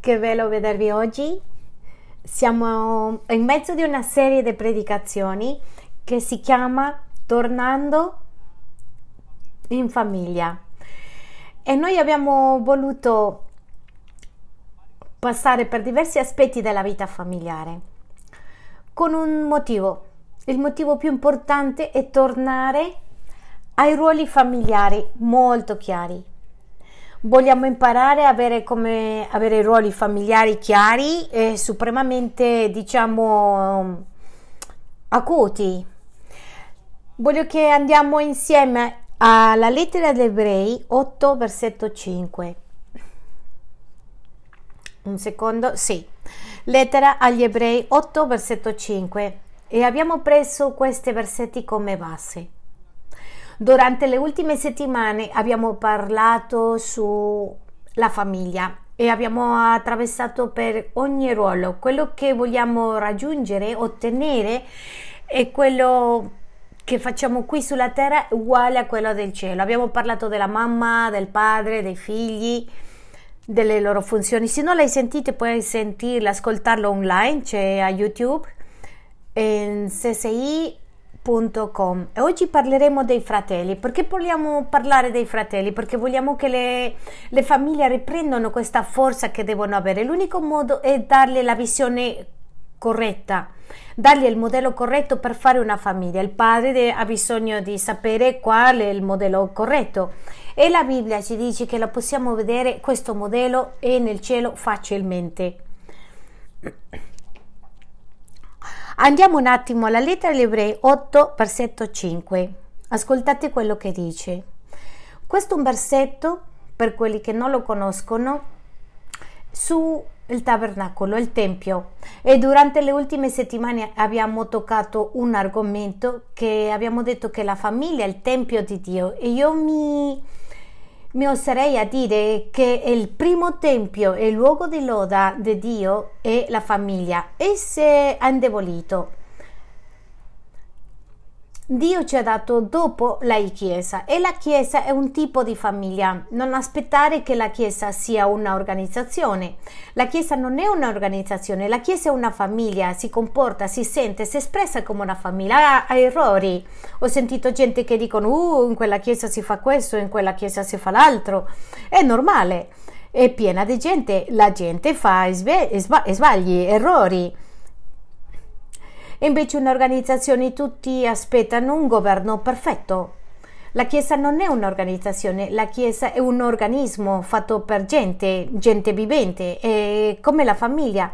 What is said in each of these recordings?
che bello vedervi oggi. Siamo in mezzo di una serie di predicazioni che si chiama Tornando in famiglia. E noi abbiamo voluto passare per diversi aspetti della vita familiare con un motivo. Il motivo più importante è tornare ai ruoli familiari molto chiari vogliamo imparare a avere, come, avere ruoli familiari chiari e supremamente, diciamo, acuti. Voglio che andiamo insieme alla lettera degli ebrei 8, versetto 5. Un secondo, sì. Lettera agli ebrei 8, versetto 5. E abbiamo preso questi versetti come base. Durante le ultime settimane abbiamo parlato sulla famiglia e abbiamo attraversato per ogni ruolo quello che vogliamo raggiungere, ottenere è quello che facciamo qui sulla terra uguale a quello del cielo. Abbiamo parlato della mamma, del padre, dei figli, delle loro funzioni. Se non l'hai sentito puoi sentirla, ascoltarlo online, c'è a YouTube in CSI www.fratelli.com e oggi parleremo dei fratelli. Perché vogliamo parlare dei fratelli? Perché vogliamo che le, le famiglie riprendano questa forza che devono avere. L'unico modo è darle la visione corretta, dargli il modello corretto per fare una famiglia. Il padre ha bisogno di sapere qual è il modello corretto e la Bibbia ci dice che lo possiamo vedere questo modello è nel cielo facilmente. Andiamo un attimo alla lettera agli ebrei 8, versetto 5. Ascoltate quello che dice. Questo è un versetto, per quelli che non lo conoscono, su il tabernacolo, il tempio e durante le ultime settimane abbiamo toccato un argomento che abbiamo detto che la famiglia è il tempio di Dio e io mi mi oserei a dire che il primo tempio e luogo di loda di Dio è la famiglia e si è indebolito. Dio ci ha dato dopo la Chiesa e la Chiesa è un tipo di famiglia. Non aspettare che la Chiesa sia un'organizzazione. La Chiesa non è un'organizzazione, la Chiesa è una famiglia, si comporta, si sente, si espressa come una famiglia. Ha errori. Ho sentito gente che dicono, uh, in quella Chiesa si fa questo, in quella Chiesa si fa l'altro. È normale, è piena di gente, la gente fa sbagli, errori e invece un'organizzazione tutti aspettano un governo perfetto. La Chiesa non è un'organizzazione, la Chiesa è un organismo fatto per gente, gente vivente, è come la famiglia.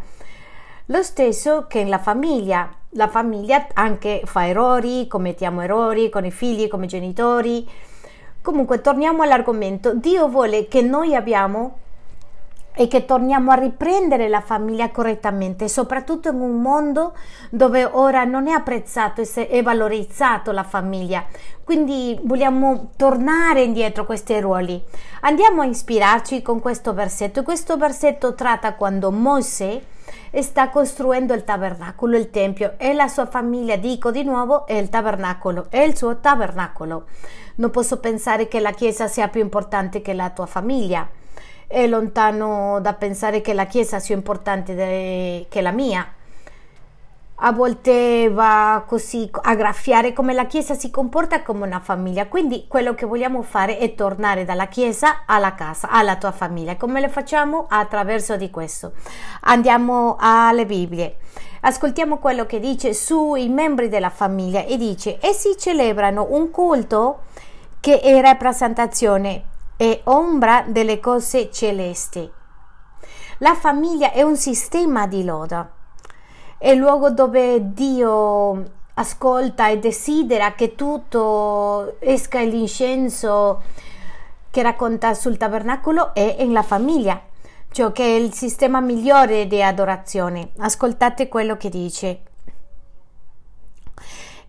Lo stesso che la famiglia. La famiglia anche fa errori, commettiamo errori con i figli, come genitori. Comunque torniamo all'argomento. Dio vuole che noi abbiamo e che torniamo a riprendere la famiglia correttamente, soprattutto in un mondo dove ora non è apprezzato e valorizzato la famiglia. Quindi vogliamo tornare indietro questi ruoli. Andiamo a ispirarci con questo versetto. Questo versetto tratta quando Mosè sta costruendo il tabernacolo, il tempio e la sua famiglia, dico di nuovo, è il tabernacolo, è il suo tabernacolo. Non posso pensare che la Chiesa sia più importante che la tua famiglia è lontano da pensare che la Chiesa sia importante de- che la mia. A volte va così a graffiare come la Chiesa si comporta come una famiglia. Quindi quello che vogliamo fare è tornare dalla Chiesa alla casa, alla tua famiglia. Come lo facciamo? Attraverso di questo. Andiamo alle Bibbie. Ascoltiamo quello che dice sui membri della famiglia e dice: essi celebrano un culto che è rappresentazione è ombra delle cose celesti. La famiglia è un sistema di loda, è il luogo dove Dio ascolta e desidera che tutto esca l'incenso che racconta sul tabernacolo è in la famiglia, cioè che è il sistema migliore di adorazione. Ascoltate quello che dice.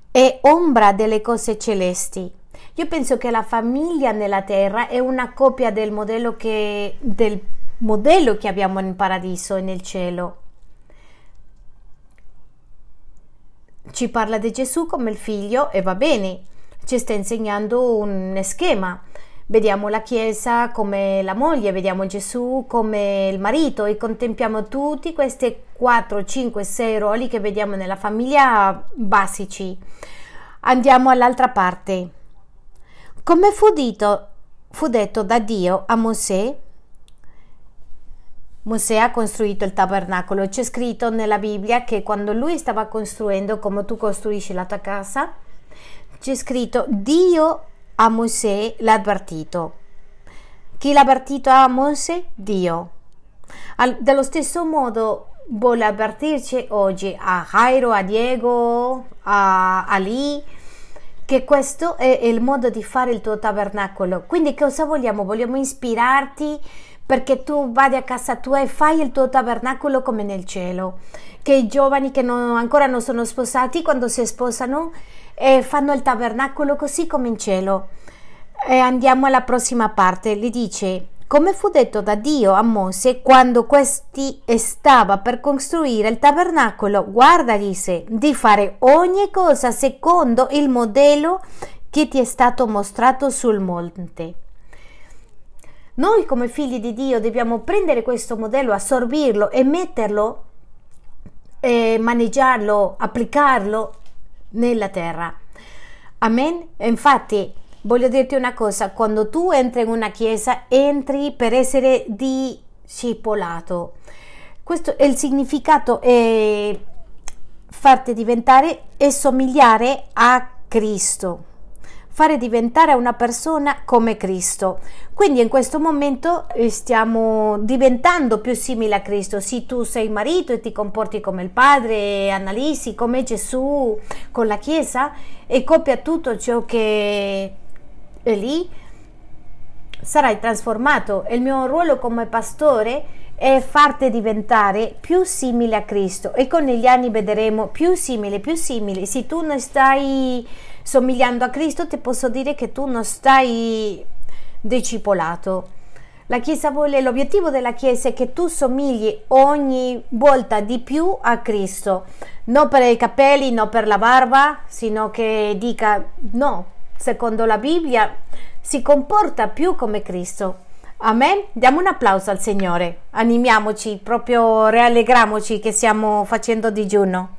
È ombra delle cose celesti. Io penso che la famiglia nella terra è una copia del modello che, del modello che abbiamo in paradiso e nel cielo. Ci parla di Gesù come il figlio e va bene, ci sta insegnando un schema, Vediamo la Chiesa come la moglie, vediamo Gesù come il marito e contempliamo tutti questi 4, 5, 6 ruoli che vediamo nella famiglia basici. Andiamo all'altra parte. Come fu, dito, fu detto da Dio a Mosè, Mosè ha costruito il tabernacolo. C'è scritto nella Bibbia che quando lui stava costruendo, come tu costruisci la tua casa, c'è scritto Dio a Mosè l'ha avvertito. Chi l'ha avvertito a Mosè? Dio. Al, dello stesso modo vuole avvertirci oggi a Jairo, a Diego, a Ali, che questo è il modo di fare il tuo tabernacolo. Quindi cosa vogliamo? Vogliamo ispirarti perché tu vadi a casa tua e fai il tuo tabernacolo come nel cielo. Che i giovani che non, ancora non sono sposati, quando si sposano, eh, fanno il tabernacolo così come in cielo. E andiamo alla prossima parte. Gli dice: Come fu detto da Dio a Mosè quando questi stava per costruire il tabernacolo, guarda, disse, di fare ogni cosa secondo il modello che ti è stato mostrato sul monte. Noi come figli di Dio dobbiamo prendere questo modello, assorbirlo e metterlo, eh, maneggiarlo, applicarlo nella terra. Amen? Infatti, voglio dirti una cosa, quando tu entri in una chiesa, entri per essere discepolato. Questo è il significato, è farti diventare e somigliare a Cristo fare diventare una persona come Cristo. Quindi in questo momento eh, stiamo diventando più simili a Cristo. Se tu sei marito e ti comporti come il Padre, analizzi come Gesù con la Chiesa e copia tutto ciò che è lì, sarai trasformato. Il mio ruolo come pastore è farti diventare più simile a Cristo e con gli anni vedremo più simile, più simile. Se tu non stai somigliando a Cristo, ti posso dire che tu non stai discepolato. La Chiesa vuole, l'obiettivo della Chiesa è che tu somigli ogni volta di più a Cristo, non per i capelli, non per la barba, sino che dica no, secondo la Bibbia si comporta più come Cristo. Amen. Diamo un applauso al Signore. Animiamoci, proprio rallegriamoci che stiamo facendo digiuno.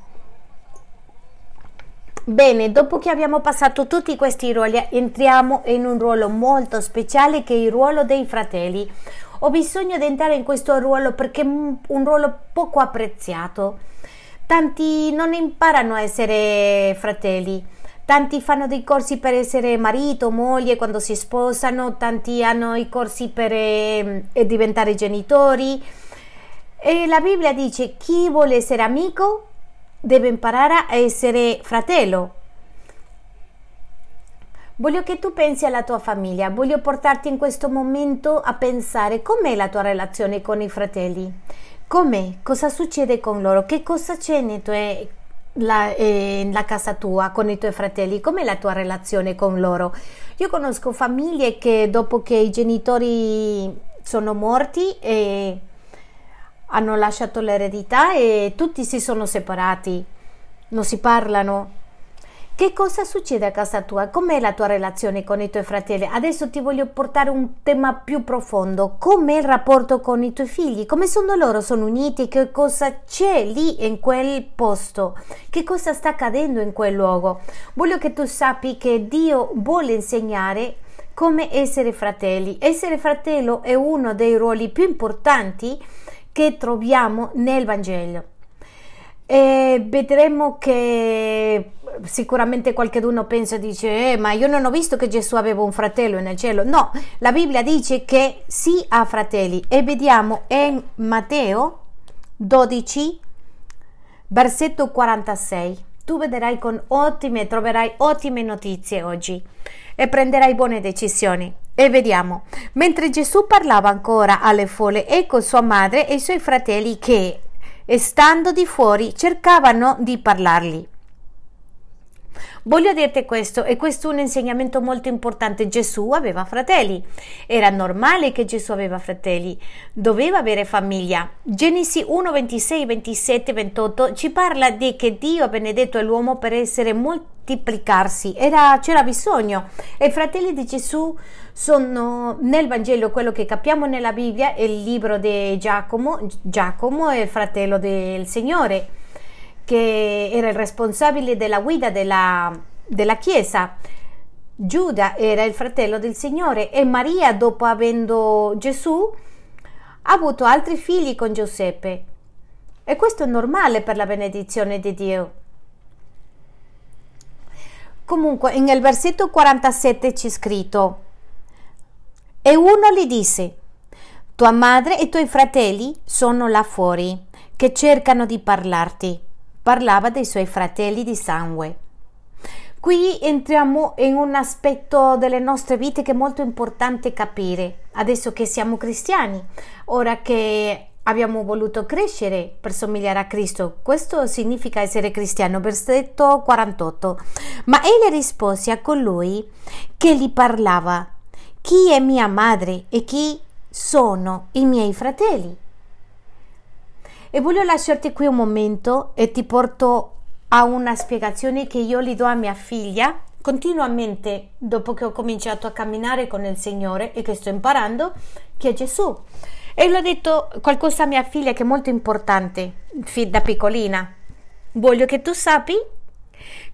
Bene, dopo che abbiamo passato tutti questi ruoli, entriamo in un ruolo molto speciale che è il ruolo dei fratelli. Ho bisogno di entrare in questo ruolo perché è un ruolo poco apprezzato. Tanti non imparano a essere fratelli. Tanti fanno dei corsi per essere marito, moglie quando si sposano, tanti hanno i corsi per eh, diventare genitori. E la Bibbia dice chi vuole essere amico deve imparare a essere fratello. Voglio che tu pensi alla tua famiglia, voglio portarti in questo momento a pensare com'è la tua relazione con i fratelli, com'è, cosa succede con loro, che cosa c'è nella tue, la, eh, casa tua con i tuoi fratelli, com'è la tua relazione con loro. Io conosco famiglie che dopo che i genitori sono morti eh, hanno lasciato l'eredità e tutti si sono separati, non si parlano. Che cosa succede a casa tua? Com'è la tua relazione con i tuoi fratelli? Adesso ti voglio portare un tema più profondo. Com'è il rapporto con i tuoi figli? Come sono loro? Sono uniti? Che cosa c'è lì in quel posto? Che cosa sta accadendo in quel luogo? Voglio che tu sappi che Dio vuole insegnare come essere fratelli. Essere fratello è uno dei ruoli più importanti che troviamo nel Vangelo. E vedremo che sicuramente qualcuno pensa e dice eh, ma io non ho visto che Gesù aveva un fratello nel cielo. No, la Bibbia dice che sì ha fratelli. E vediamo in Matteo 12 versetto 46 tu vedrai con ottime troverai ottime notizie oggi e prenderai buone decisioni. E vediamo, mentre Gesù parlava ancora alle folle, ecco sua madre e i suoi fratelli che, stando di fuori, cercavano di parlargli. Voglio dirti questo, e questo è un insegnamento molto importante. Gesù aveva fratelli, era normale che Gesù aveva fratelli, doveva avere famiglia. Genesi 1, 26, 27, 28 ci parla di che Dio ha benedetto l'uomo per essere moltiplicarsi, era, c'era bisogno. E i fratelli di Gesù sono nel Vangelo, quello che capiamo nella Bibbia, il libro di Giacomo, Giacomo è il fratello del Signore che era il responsabile della guida della, della Chiesa. Giuda era il fratello del Signore e Maria, dopo avendo Gesù, ha avuto altri figli con Giuseppe. E questo è normale per la benedizione di Dio. Comunque, nel versetto 47 c'è scritto: E uno gli disse: Tua madre e i tuoi fratelli sono là fuori, che cercano di parlarti parlava dei suoi fratelli di sangue. Qui entriamo in un aspetto delle nostre vite che è molto importante capire, adesso che siamo cristiani, ora che abbiamo voluto crescere per somigliare a Cristo. Questo significa essere cristiano, versetto 48. Ma egli rispose a colui che gli parlava, chi è mia madre e chi sono i miei fratelli? E voglio lasciarti qui un momento e ti porto a una spiegazione che io gli do a mia figlia continuamente dopo che ho cominciato a camminare con il Signore e che sto imparando che è Gesù. E l'ho detto qualcosa a mia figlia che è molto importante da piccolina. Voglio che tu sappi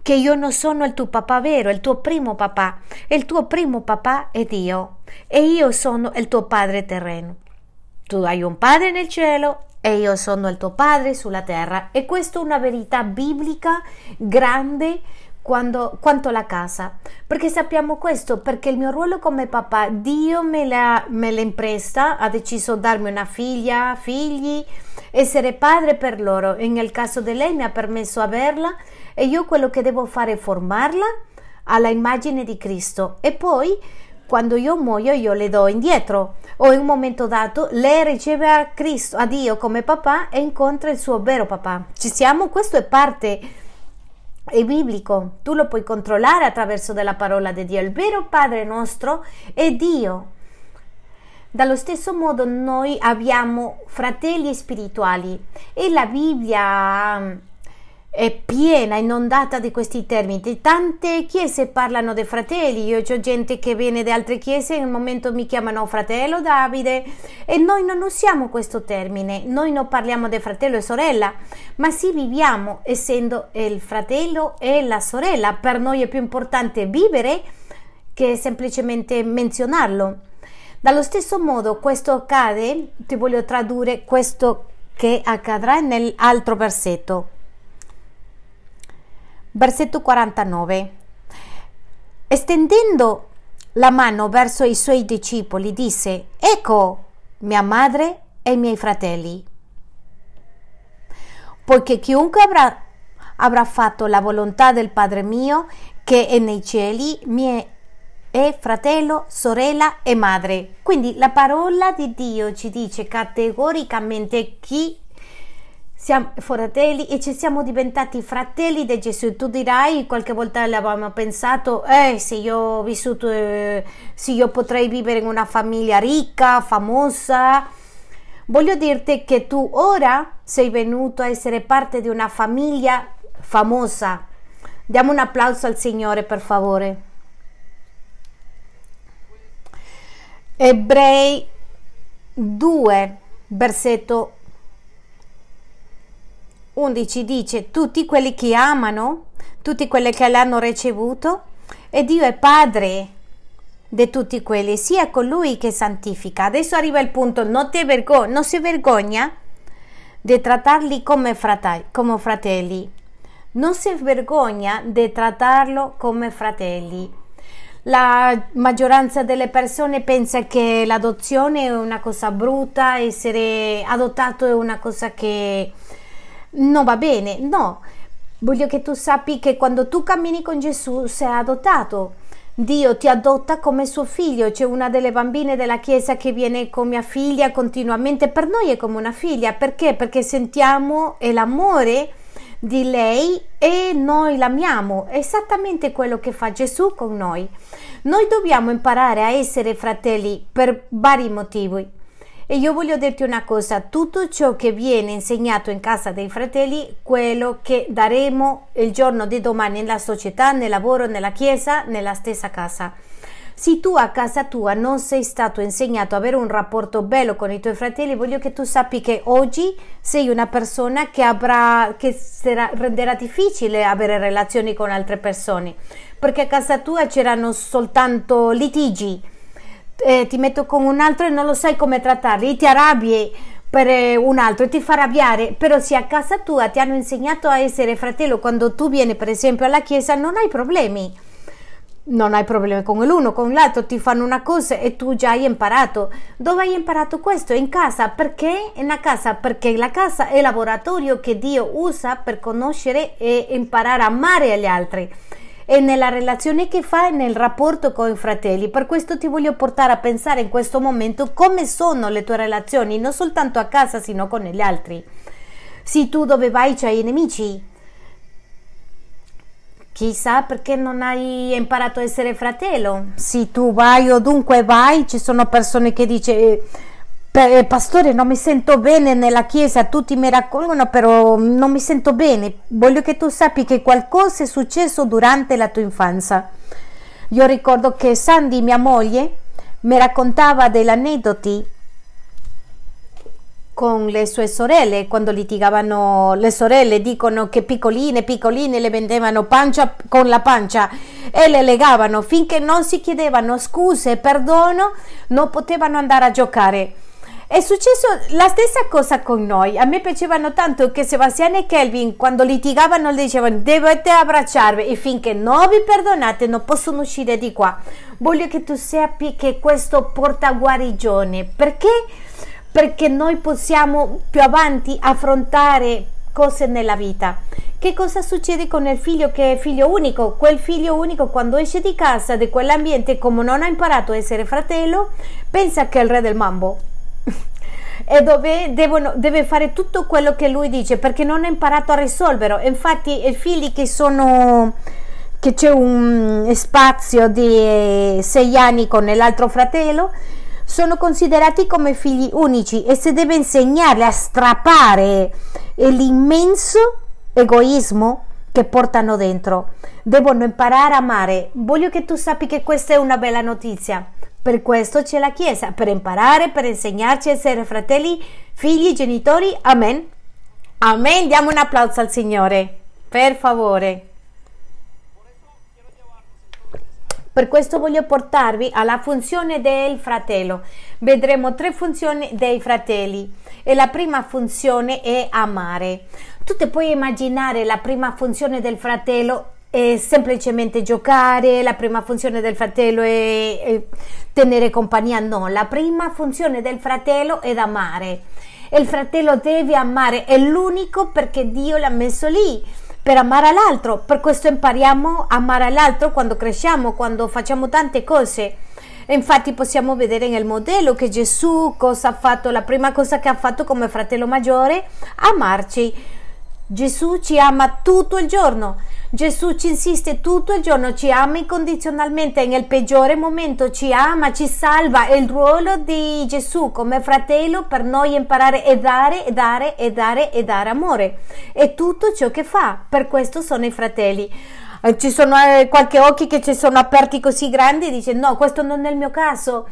che io non sono il tuo papà vero, il tuo primo papà. Il tuo primo papà è Dio e io sono il tuo padre terreno. Tu hai un padre nel cielo e io sono il tuo padre sulla terra. E questa è una verità biblica grande quando, quanto la casa. Perché sappiamo questo? Perché il mio ruolo come papà, Dio me l'ha, me l'ha impresta, ha deciso di darmi una figlia, figli, essere padre per loro. E nel caso di lei mi ha permesso averla e io quello che devo fare è formarla alla immagine di Cristo. E poi quando io muoio io le do indietro o in un momento dato lei riceve a Cristo, a Dio come papà e incontra il suo vero papà. Ci siamo? Questo è parte è biblico, tu lo puoi controllare attraverso della parola di Dio. Il vero Padre nostro è Dio. Dallo stesso modo noi abbiamo fratelli spirituali e la Bibbia è piena, inondata di questi termini. Tante chiese parlano dei fratelli, io ho gente che viene da altre chiese e un momento mi chiamano fratello Davide e noi non usiamo questo termine, noi non parliamo di fratello e sorella, ma sì viviamo essendo il fratello e la sorella. Per noi è più importante vivere che semplicemente menzionarlo. Dallo stesso modo questo accade, ti voglio tradurre questo che accadrà nell'altro versetto versetto 49. Estendendo la mano verso i suoi discepoli, disse, Ecco mia madre e i miei fratelli. Poiché chiunque avrà, avrà fatto la volontà del Padre mio, che è nei cieli, mie è fratello, sorella e madre. Quindi la parola di Dio ci dice categoricamente chi siamo fratelli e ci siamo diventati fratelli di Gesù. Tu dirai, qualche volta l'avevamo pensato, eh, se io ho vissuto, eh, se io potrei vivere in una famiglia ricca, famosa. Voglio dirti che tu ora sei venuto a essere parte di una famiglia famosa. Diamo un applauso al Signore, per favore. Ebrei 2, versetto 11 dice tutti quelli che amano, tutti quelli che l'hanno ricevuto, e Dio è padre di tutti quelli, sia colui che santifica. Adesso arriva il punto, non, vergo- non si vergogna di trattarli come, frate- come fratelli, non si vergogna di trattarlo come fratelli. La maggioranza delle persone pensa che l'adozione è una cosa brutta, essere adottato è una cosa che non va bene, no. Voglio che tu sappi che quando tu cammini con Gesù sei adottato. Dio ti adotta come suo figlio. C'è una delle bambine della chiesa che viene con mia figlia continuamente. Per noi è come una figlia. Perché? Perché sentiamo l'amore di lei e noi l'amiamo. È esattamente quello che fa Gesù con noi. Noi dobbiamo imparare a essere fratelli per vari motivi. E io voglio dirti una cosa, tutto ciò che viene insegnato in casa dei fratelli, quello che daremo il giorno di domani nella società, nel lavoro, nella chiesa, nella stessa casa. Se tu a casa tua non sei stato insegnato ad avere un rapporto bello con i tuoi fratelli, voglio che tu sappi che oggi sei una persona che, avrà, che sarà, renderà difficile avere relazioni con altre persone, perché a casa tua c'erano soltanto litigi, eh, ti metto con un altro e non lo sai come trattarli, ti arrabbi per eh, un altro e ti fa arrabbiare, però se a casa tua ti hanno insegnato a essere fratello quando tu vieni per esempio alla chiesa non hai problemi non hai problemi con l'uno, con l'altro, ti fanno una cosa e tu già hai imparato. Dove hai imparato questo? In casa. Perché? In casa, perché la casa è il laboratorio che Dio usa per conoscere e imparare a amare gli altri. E nella relazione che fai nel rapporto con i fratelli. Per questo ti voglio portare a pensare in questo momento come sono le tue relazioni, non soltanto a casa, sino con gli altri. Se tu dove vai c'hai nemici, Chissà perché non hai imparato a essere fratello. Se tu vai o dunque vai, ci sono persone che dicono eh, pastore non mi sento bene nella chiesa, tutti mi raccolgono però non mi sento bene. Voglio che tu sappi che qualcosa è successo durante la tua infanzia. Io ricordo che Sandy, mia moglie, mi raccontava degli aneddoti con le sue sorelle quando litigavano le sorelle dicono che piccoline piccoline le vendevano pancia con la pancia e le legavano finché non si chiedevano scuse e perdono non potevano andare a giocare è successo la stessa cosa con noi. A me piacevano tanto che Sebastiano e Kelvin, quando litigavano, dicevano: Dovete abbracciarvi e finché non vi perdonate, non possono uscire di qua. Voglio che tu sappi che questo porta guarigione perché perché noi possiamo più avanti affrontare cose nella vita. Che cosa succede con il figlio che è figlio unico? Quel figlio unico quando esce di casa, di quell'ambiente, come non ha imparato a essere fratello, pensa che è il re del mambo. E dove devono, deve fare tutto quello che lui dice perché non ha imparato a risolverlo. Infatti i figli che sono che c'è un spazio di sei anni con l'altro fratello sono considerati come figli unici e si deve insegnarli a strappare l'immenso egoismo che portano dentro. Devono imparare a amare. Voglio che tu sappi che questa è una bella notizia. Per questo c'è la Chiesa, per imparare, per insegnarci a essere fratelli, figli, genitori. Amen. Amen. Diamo un applauso al Signore. Per favore. Per questo voglio portarvi alla funzione del fratello. Vedremo tre funzioni dei fratelli e la prima funzione è amare. Tu ti puoi immaginare la prima funzione del fratello è semplicemente giocare, la prima funzione del fratello è, è tenere compagnia, no, la prima funzione del fratello è amare. Il fratello deve amare, è l'unico perché Dio l'ha messo lì per amare l'altro. Per questo impariamo a amare l'altro quando cresciamo, quando facciamo tante cose. infatti possiamo vedere nel modello che Gesù cosa ha fatto, la prima cosa che ha fatto come fratello maggiore, amarci. Gesù ci ama tutto il giorno. Gesù ci insiste tutto il giorno, ci ama incondizionalmente, nel peggiore momento ci ama, ci salva. Il ruolo di Gesù come fratello per noi imparare e dare, e dare, e dare, e dare amore. È tutto ciò che fa. Per questo sono i fratelli. Eh, ci sono eh, qualche occhi che ci sono aperti così grandi e dice no, questo non è il mio caso.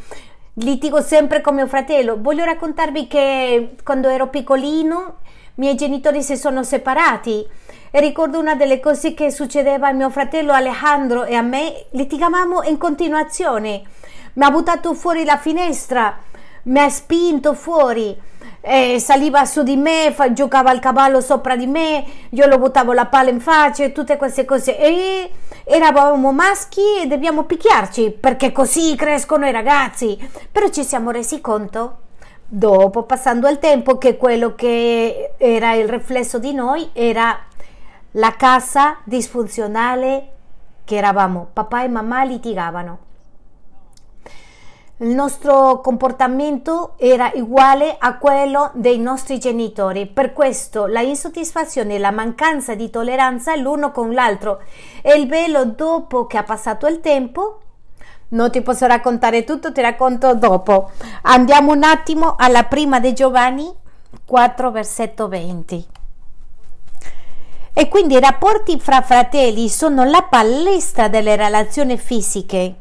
Litigo sempre con mio fratello. Voglio raccontarvi che quando ero piccolino i miei genitori si sono separati e ricordo una delle cose che succedeva a mio fratello Alejandro e a me, litigavamo in continuazione. Mi ha buttato fuori la finestra, mi ha spinto fuori, eh, saliva su di me, fa, giocava al cavallo sopra di me, io lo buttavo la palla in faccia tutte queste cose. E eravamo maschi e dobbiamo picchiarci perché così crescono i ragazzi. Però ci siamo resi conto dopo, passando il tempo, che quello che era il riflesso di noi era la casa disfunzionale che eravamo. Papà e mamma litigavano. il nostro comportamento era uguale a quello dei nostri genitori. Per questo la insoddisfazione e la mancanza di tolleranza l'uno con l'altro e il velo dopo che ha passato il tempo non ti posso raccontare tutto, ti racconto dopo. Andiamo un attimo alla prima di Giovanni 4, versetto 20. E quindi i rapporti fra fratelli sono la palestra delle relazioni fisiche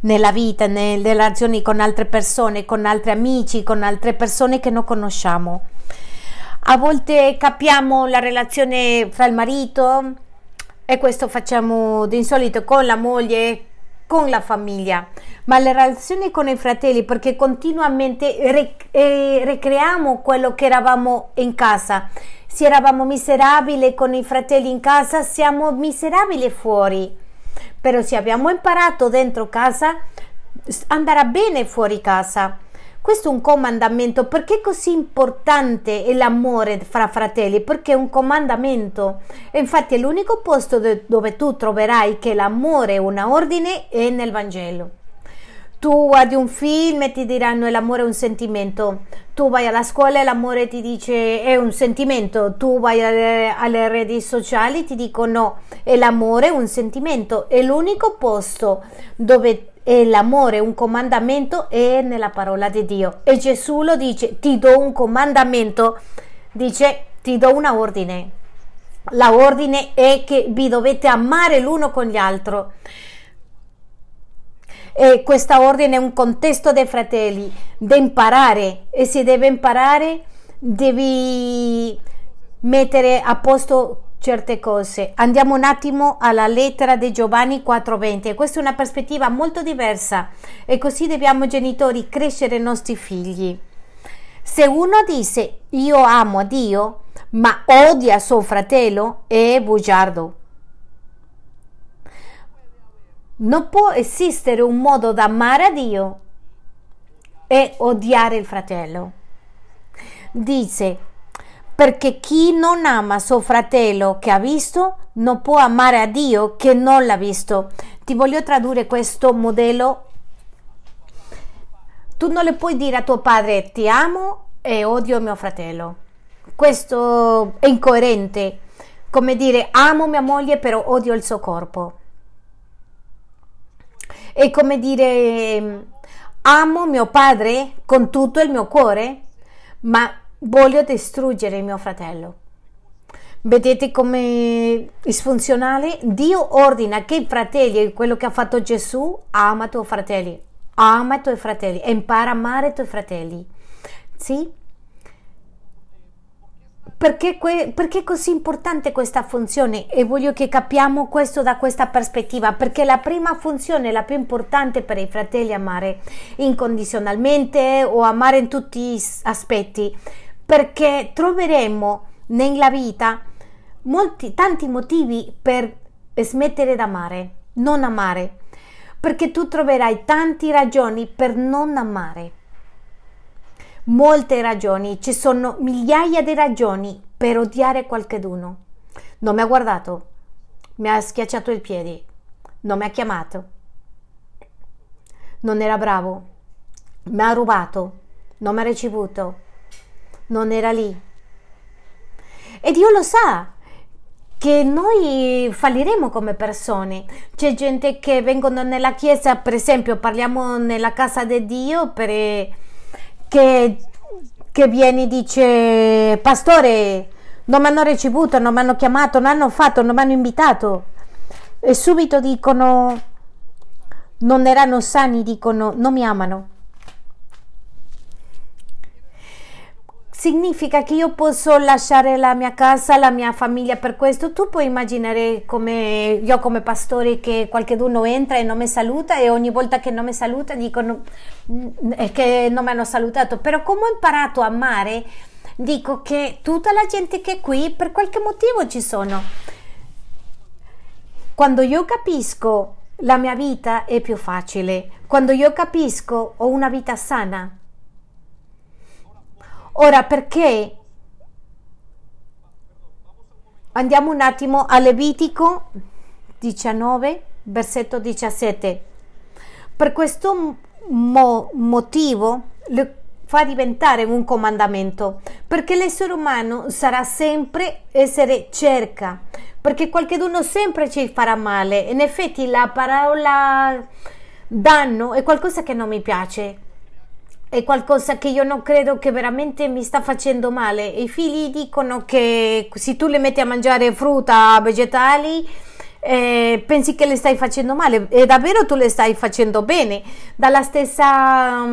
nella vita, nelle relazioni con altre persone, con altri amici, con altre persone che non conosciamo. A volte capiamo la relazione fra il marito e questo facciamo di solito con la moglie, con la famiglia, ma le relazioni con i fratelli perché continuamente rec- eh, ricreiamo quello che eravamo in casa. Se eravamo miserabili con i fratelli in casa, siamo miserabili fuori. Però se abbiamo imparato dentro casa, andrà bene fuori casa. Questo è un comandamento. Perché è così importante l'amore fra fratelli? Perché è un comandamento. infatti è l'unico posto dove tu troverai che l'amore è un ordine è nel Vangelo. Tu guardi un film e ti diranno l'amore è un sentimento. Tu vai alla scuola e l'amore ti dice è un sentimento. Tu vai alle, alle reti sociali e ti dicono no, l'amore è un sentimento. È l'unico posto dove e l'amore, un comandamento è nella parola di Dio. E Gesù lo dice, ti do un comandamento, dice, ti do una ordine. La ordine è che vi dovete amare l'uno con l'altro. E questa ordine è un contesto dei fratelli, da imparare e se deve imparare devi mettere a posto certe cose. Andiamo un attimo alla lettera di Giovanni 4:20. Questa è una prospettiva molto diversa e così dobbiamo genitori crescere i nostri figli. Se uno dice io amo Dio, ma odia suo fratello, è bugiardo. Non può esistere un modo da amare a Dio e odiare il fratello. Dice perché chi non ama suo fratello che ha visto non può amare a Dio che non l'ha visto. Ti voglio tradurre questo modello. Tu non le puoi dire a tuo padre ti amo e odio mio fratello. Questo è incoerente. Come dire amo mia moglie però odio il suo corpo. È come dire amo mio padre con tutto il mio cuore, ma voglio distruggere mio fratello. Vedete come è funzionale? Dio ordina che i fratelli, quello che ha fatto Gesù, ama i tuoi fratelli, ama i tuoi fratelli e impara a amare i tuoi fratelli. Sì? Perché, perché, è così importante questa funzione? E voglio che capiamo questo da questa prospettiva, perché la prima funzione, la più importante per i fratelli, amare incondizionalmente o amare in tutti gli aspetti perché troveremo nella vita molti, tanti motivi per smettere d'amare, non amare, perché tu troverai tante ragioni per non amare. Molte ragioni, ci sono migliaia di ragioni per odiare qualcuno. Non mi ha guardato, mi ha schiacciato il piede, non mi ha chiamato, non era bravo, mi ha rubato, non mi ha ricevuto, non era lì. E Dio lo sa che noi falliremo come persone. C'è gente che vengono nella chiesa, per esempio, parliamo nella casa di Dio, per, che, che viene e dice, pastore, non mi hanno ricevuto, non mi hanno chiamato, non hanno fatto, non mi hanno invitato. E subito dicono, non erano sani, dicono, non mi amano. Significa che io posso lasciare la mia casa, la mia famiglia per questo. Tu puoi immaginare come io come pastore che qualcuno entra e non mi saluta e ogni volta che non mi saluta dicono mm, che non mi hanno salutato, però come ho imparato a amare, dico che tutta la gente che è qui per qualche motivo ci sono. Quando io capisco la mia vita è più facile, quando io capisco ho una vita sana, Ora perché? Andiamo un attimo a Levitico 19, versetto 17. Per questo mo- motivo lo fa diventare un comandamento perché l'essere umano sarà sempre essere cerca perché qualcuno sempre ci farà male in effetti la parola danno è qualcosa che non mi piace è qualcosa che io non credo che veramente mi sta facendo male. I figli dicono che se tu le metti a mangiare frutta, vegetali, eh, pensi che le stai facendo male e davvero tu le stai facendo bene. Dalla stessa,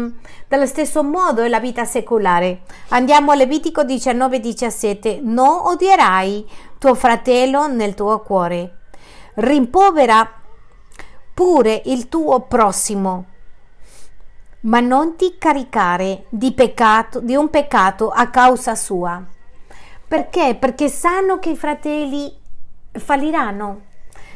dallo stesso modo è la vita secolare. Andiamo a Levitico 19-17. Non odierai tuo fratello nel tuo cuore. Rimpovera pure il tuo prossimo ma non ti caricare di, peccato, di un peccato a causa sua. Perché? Perché sanno che i fratelli falliranno.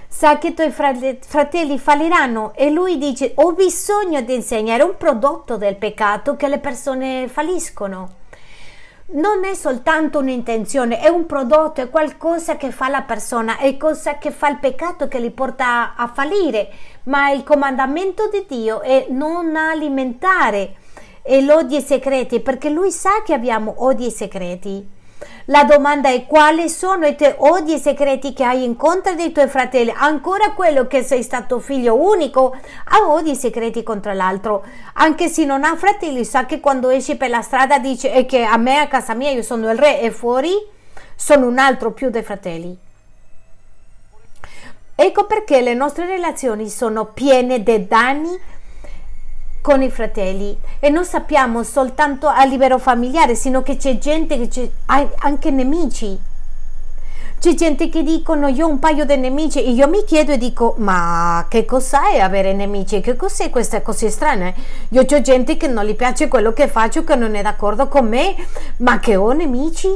Sa che i tuoi fratelli falliranno e lui dice ho bisogno di insegnare un prodotto del peccato che le persone falliscono non è soltanto un'intenzione, è un prodotto, è qualcosa che fa la persona, è cosa che fa il peccato che li porta a fallire, ma il comandamento di Dio è non alimentare l'odio segreti, perché lui sa che abbiamo odi segreti. La domanda è quali sono i tuoi odi segreti che hai in contro dei tuoi fratelli? Ancora quello che sei stato figlio unico ha odi segreti contro l'altro. Anche se non ha fratelli, sa che quando esci per la strada dice che a me a casa mia io sono il re e fuori sono un altro più dei fratelli. Ecco perché le nostre relazioni sono piene di danni con i fratelli e non sappiamo soltanto a livello familiare, sino che c'è gente che c'è anche nemici. C'è gente che dicono io ho un paio di nemici e io mi chiedo e dico ma che cos'è avere nemici? Che cos'è queste cose strane? Io ho gente che non gli piace quello che faccio, che non è d'accordo con me, ma che ho nemici?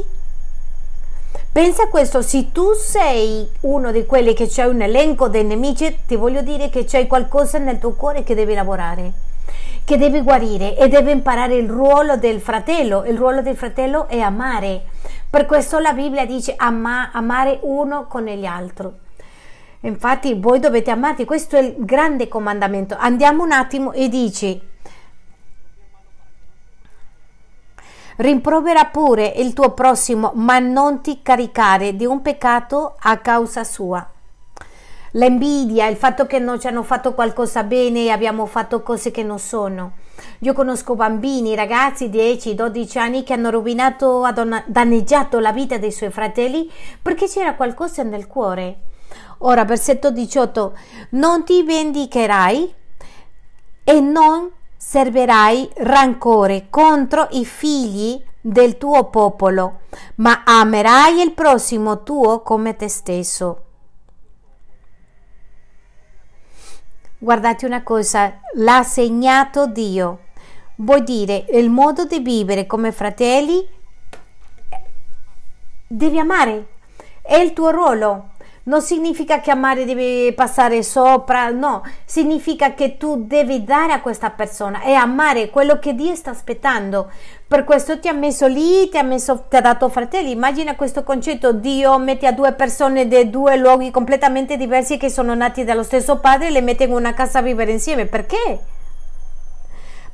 Pensa a questo, se tu sei uno di quelli che c'è un elenco dei nemici, ti voglio dire che c'è qualcosa nel tuo cuore che devi lavorare che deve guarire e deve imparare il ruolo del fratello. Il ruolo del fratello è amare. Per questo la Bibbia dice ama, amare uno con gli altri. Infatti voi dovete amarti, questo è il grande comandamento. Andiamo un attimo e dice Rimprovera pure il tuo prossimo, ma non ti caricare di un peccato a causa sua l'invidia, il fatto che non ci hanno fatto qualcosa bene e abbiamo fatto cose che non sono. Io conosco bambini, ragazzi 10-12 anni che hanno rovinato, danneggiato la vita dei suoi fratelli perché c'era qualcosa nel cuore. Ora, versetto 18, non ti vendicherai e non servirai rancore contro i figli del tuo popolo, ma amerai il prossimo tuo come te stesso. Guardate una cosa, l'ha segnato Dio. Vuol dire il modo di vivere come fratelli devi amare, è il tuo ruolo. Non significa che amare devi passare sopra, no, significa che tu devi dare a questa persona e amare quello che Dio sta aspettando. Per questo ti ha messo lì, ti ha, messo, ti ha dato fratelli. Immagina questo concetto, Dio mette a due persone di due luoghi completamente diversi che sono nati dallo stesso padre e le mette in una casa a vivere insieme. Perché?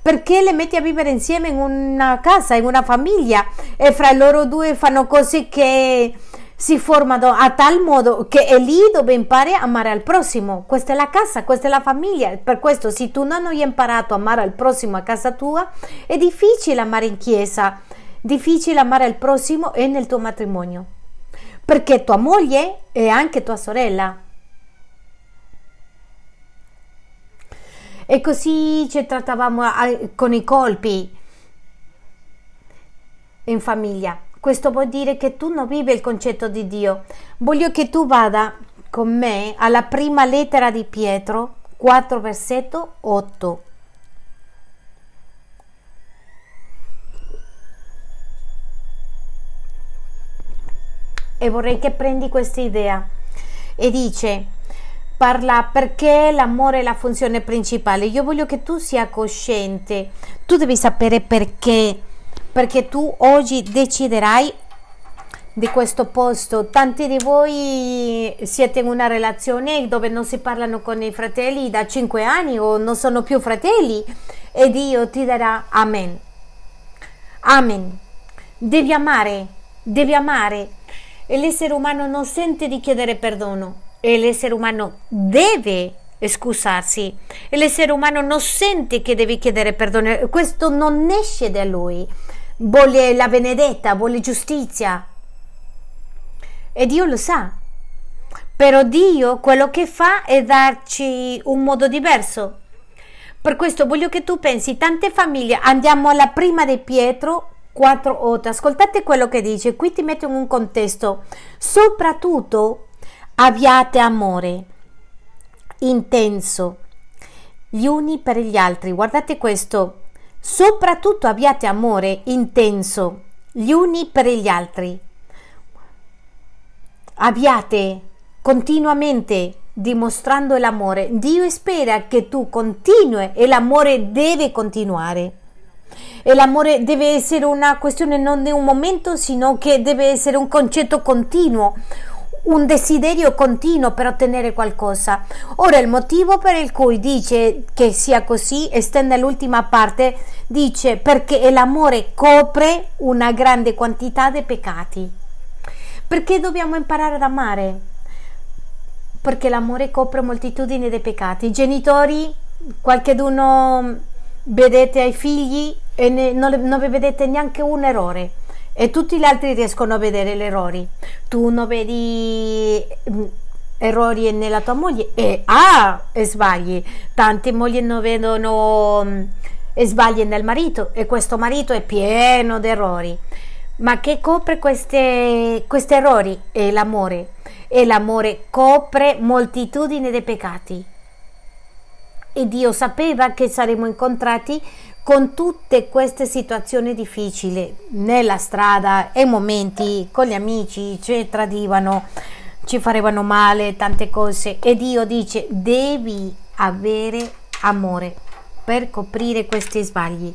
Perché le metti a vivere insieme in una casa, in una famiglia e fra loro due fanno cose che si formano a tal modo che è lì dove impari a amare al prossimo. Questa è la casa, questa è la famiglia. Per questo, se tu non hai imparato a amare al prossimo a casa tua, è difficile amare in chiesa, difficile amare al prossimo e nel tuo matrimonio. Perché tua moglie è anche tua sorella. E così ci trattavamo con i colpi in famiglia. Questo vuol dire che tu non vivi il concetto di Dio. Voglio che tu vada con me alla prima lettera di Pietro 4 versetto 8. E vorrei che prendi questa idea e dice parla perché l'amore è la funzione principale. Io voglio che tu sia cosciente. Tu devi sapere perché perché tu oggi deciderai di questo posto. Tanti di voi siete in una relazione dove non si parlano con i fratelli da 5 anni o non sono più fratelli e Dio ti darà amen. Amen. Devi amare, devi amare. L'essere umano non sente di chiedere perdono e l'essere umano deve scusarsi l'essere umano non sente che deve chiedere perdono. Questo non esce da lui. Vuole la benedetta, vuole giustizia. E Dio lo sa. Però Dio quello che fa è darci un modo diverso. Per questo voglio che tu pensi, tante famiglie, andiamo alla prima di Pietro 4.8, ascoltate quello che dice, qui ti metto in un contesto, soprattutto abbiate amore intenso gli uni per gli altri, guardate questo, soprattutto abbiate amore intenso gli uni per gli altri, abbiate continuamente dimostrando l'amore. Dio spera che tu continui e l'amore deve continuare. E l'amore deve essere una questione non di un momento, sino che deve essere un concetto continuo, un desiderio continuo per ottenere qualcosa. Ora il motivo per il cui dice che sia così, estende l'ultima parte, dice perché l'amore copre una grande quantità di peccati. Perché dobbiamo imparare ad amare? Perché l'amore copre moltitudini di peccati. I genitori, qualcheduno vedete ai figli e ne, non, non vedete neanche un errore e tutti gli altri riescono a vedere gli errori. Tu non vedi mm, errori nella tua moglie e ah, sbagli. Tante mogli non vedono mm, sbagli nel marito e questo marito è pieno di errori. Ma che copre questi errori? È l'amore. E l'amore copre moltitudine di peccati. E Dio sapeva che saremmo incontrati con tutte queste situazioni difficili nella strada e momenti con gli amici ci tradivano, ci farevano male, tante cose. E Dio dice: devi avere amore per coprire questi sbagli.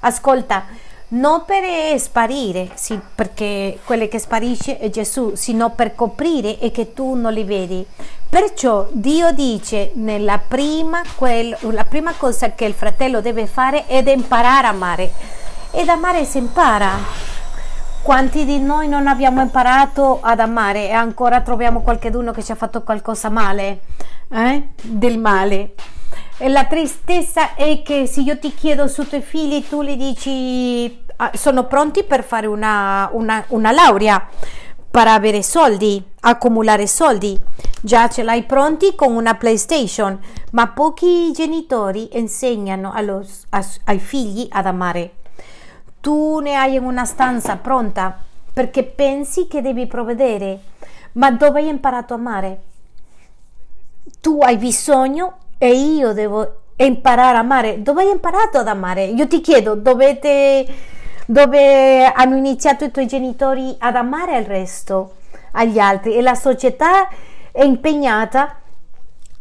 Ascolta, non per sparire, sì, perché quello che sparisce è Gesù, sino per coprire e che tu non li vedi. Perciò Dio dice nella prima, quel, la prima cosa che il fratello deve fare è imparare a amare. Ed amare si impara. Quanti di noi non abbiamo imparato ad amare e ancora troviamo qualcuno che ci ha fatto qualcosa male, eh? del male? E la tristezza è che se io ti chiedo su tuoi figli, tu gli dici ah, sono pronti per fare una, una, una laurea, per avere soldi, accumulare soldi. Già ce l'hai pronti con una PlayStation, ma pochi genitori insegnano allo, a, ai figli ad amare. Tu ne hai una stanza pronta perché pensi che devi provvedere, ma dove hai imparato a amare? Tu hai bisogno e io devo imparare a amare. Dove hai imparato ad amare? Io ti chiedo, dovete, dove hanno iniziato i tuoi genitori ad amare il resto, agli altri e la società è impegnata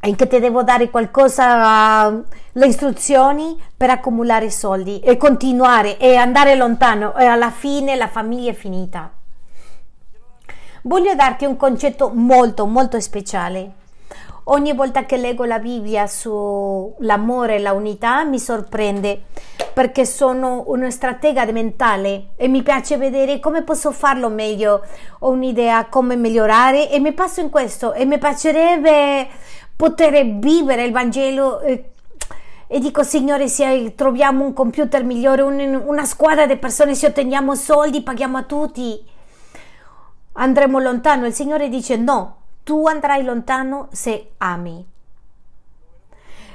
in che ti devo dare qualcosa, le istruzioni per accumulare soldi e continuare e andare lontano e alla fine la famiglia è finita. Voglio darti un concetto molto molto speciale Ogni volta che leggo la Bibbia sull'amore e l'unità mi sorprende perché sono una stratega mentale e mi piace vedere come posso farlo meglio. Ho un'idea come migliorare e mi passo in questo e mi piacerebbe poter vivere il Vangelo. E, e dico, Signore, se troviamo un computer migliore, un, una squadra di persone, se otteniamo soldi, paghiamo a tutti, andremo lontano. Il Signore dice no, tu andrai lontano se ami.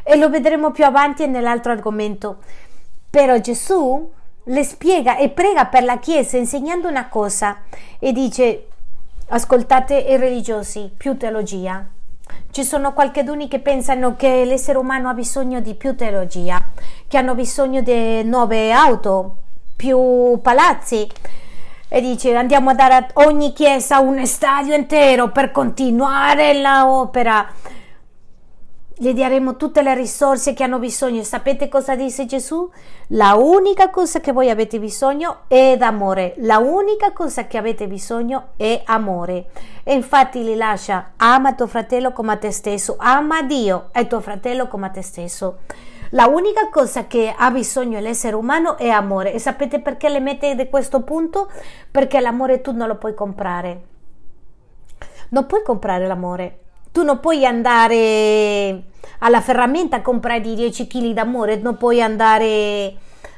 E lo vedremo più avanti nell'altro argomento. Però Gesù le spiega e prega per la Chiesa insegnando una cosa e dice ascoltate i religiosi, più teologia. Ci sono qualcheduni che pensano che l'essere umano ha bisogno di più teologia, che hanno bisogno di nuove auto, più palazzi, e dice andiamo a dare a ogni chiesa un stadio intero per continuare l'opera. Gli daremo tutte le risorse che hanno bisogno. Sapete cosa dice Gesù? La unica cosa che voi avete bisogno è d'amore. La unica cosa che avete bisogno è amore. E infatti gli lascia ama tuo fratello come a te stesso. Ama Dio e tuo fratello come a te stesso. La unica cosa che ha bisogno l'essere umano è amore. E sapete perché le mette di questo punto? Perché l'amore tu non lo puoi comprare. Non puoi comprare l'amore. Tu non puoi andare alla ferramenta a comprare 10 kg d'amore, non puoi andare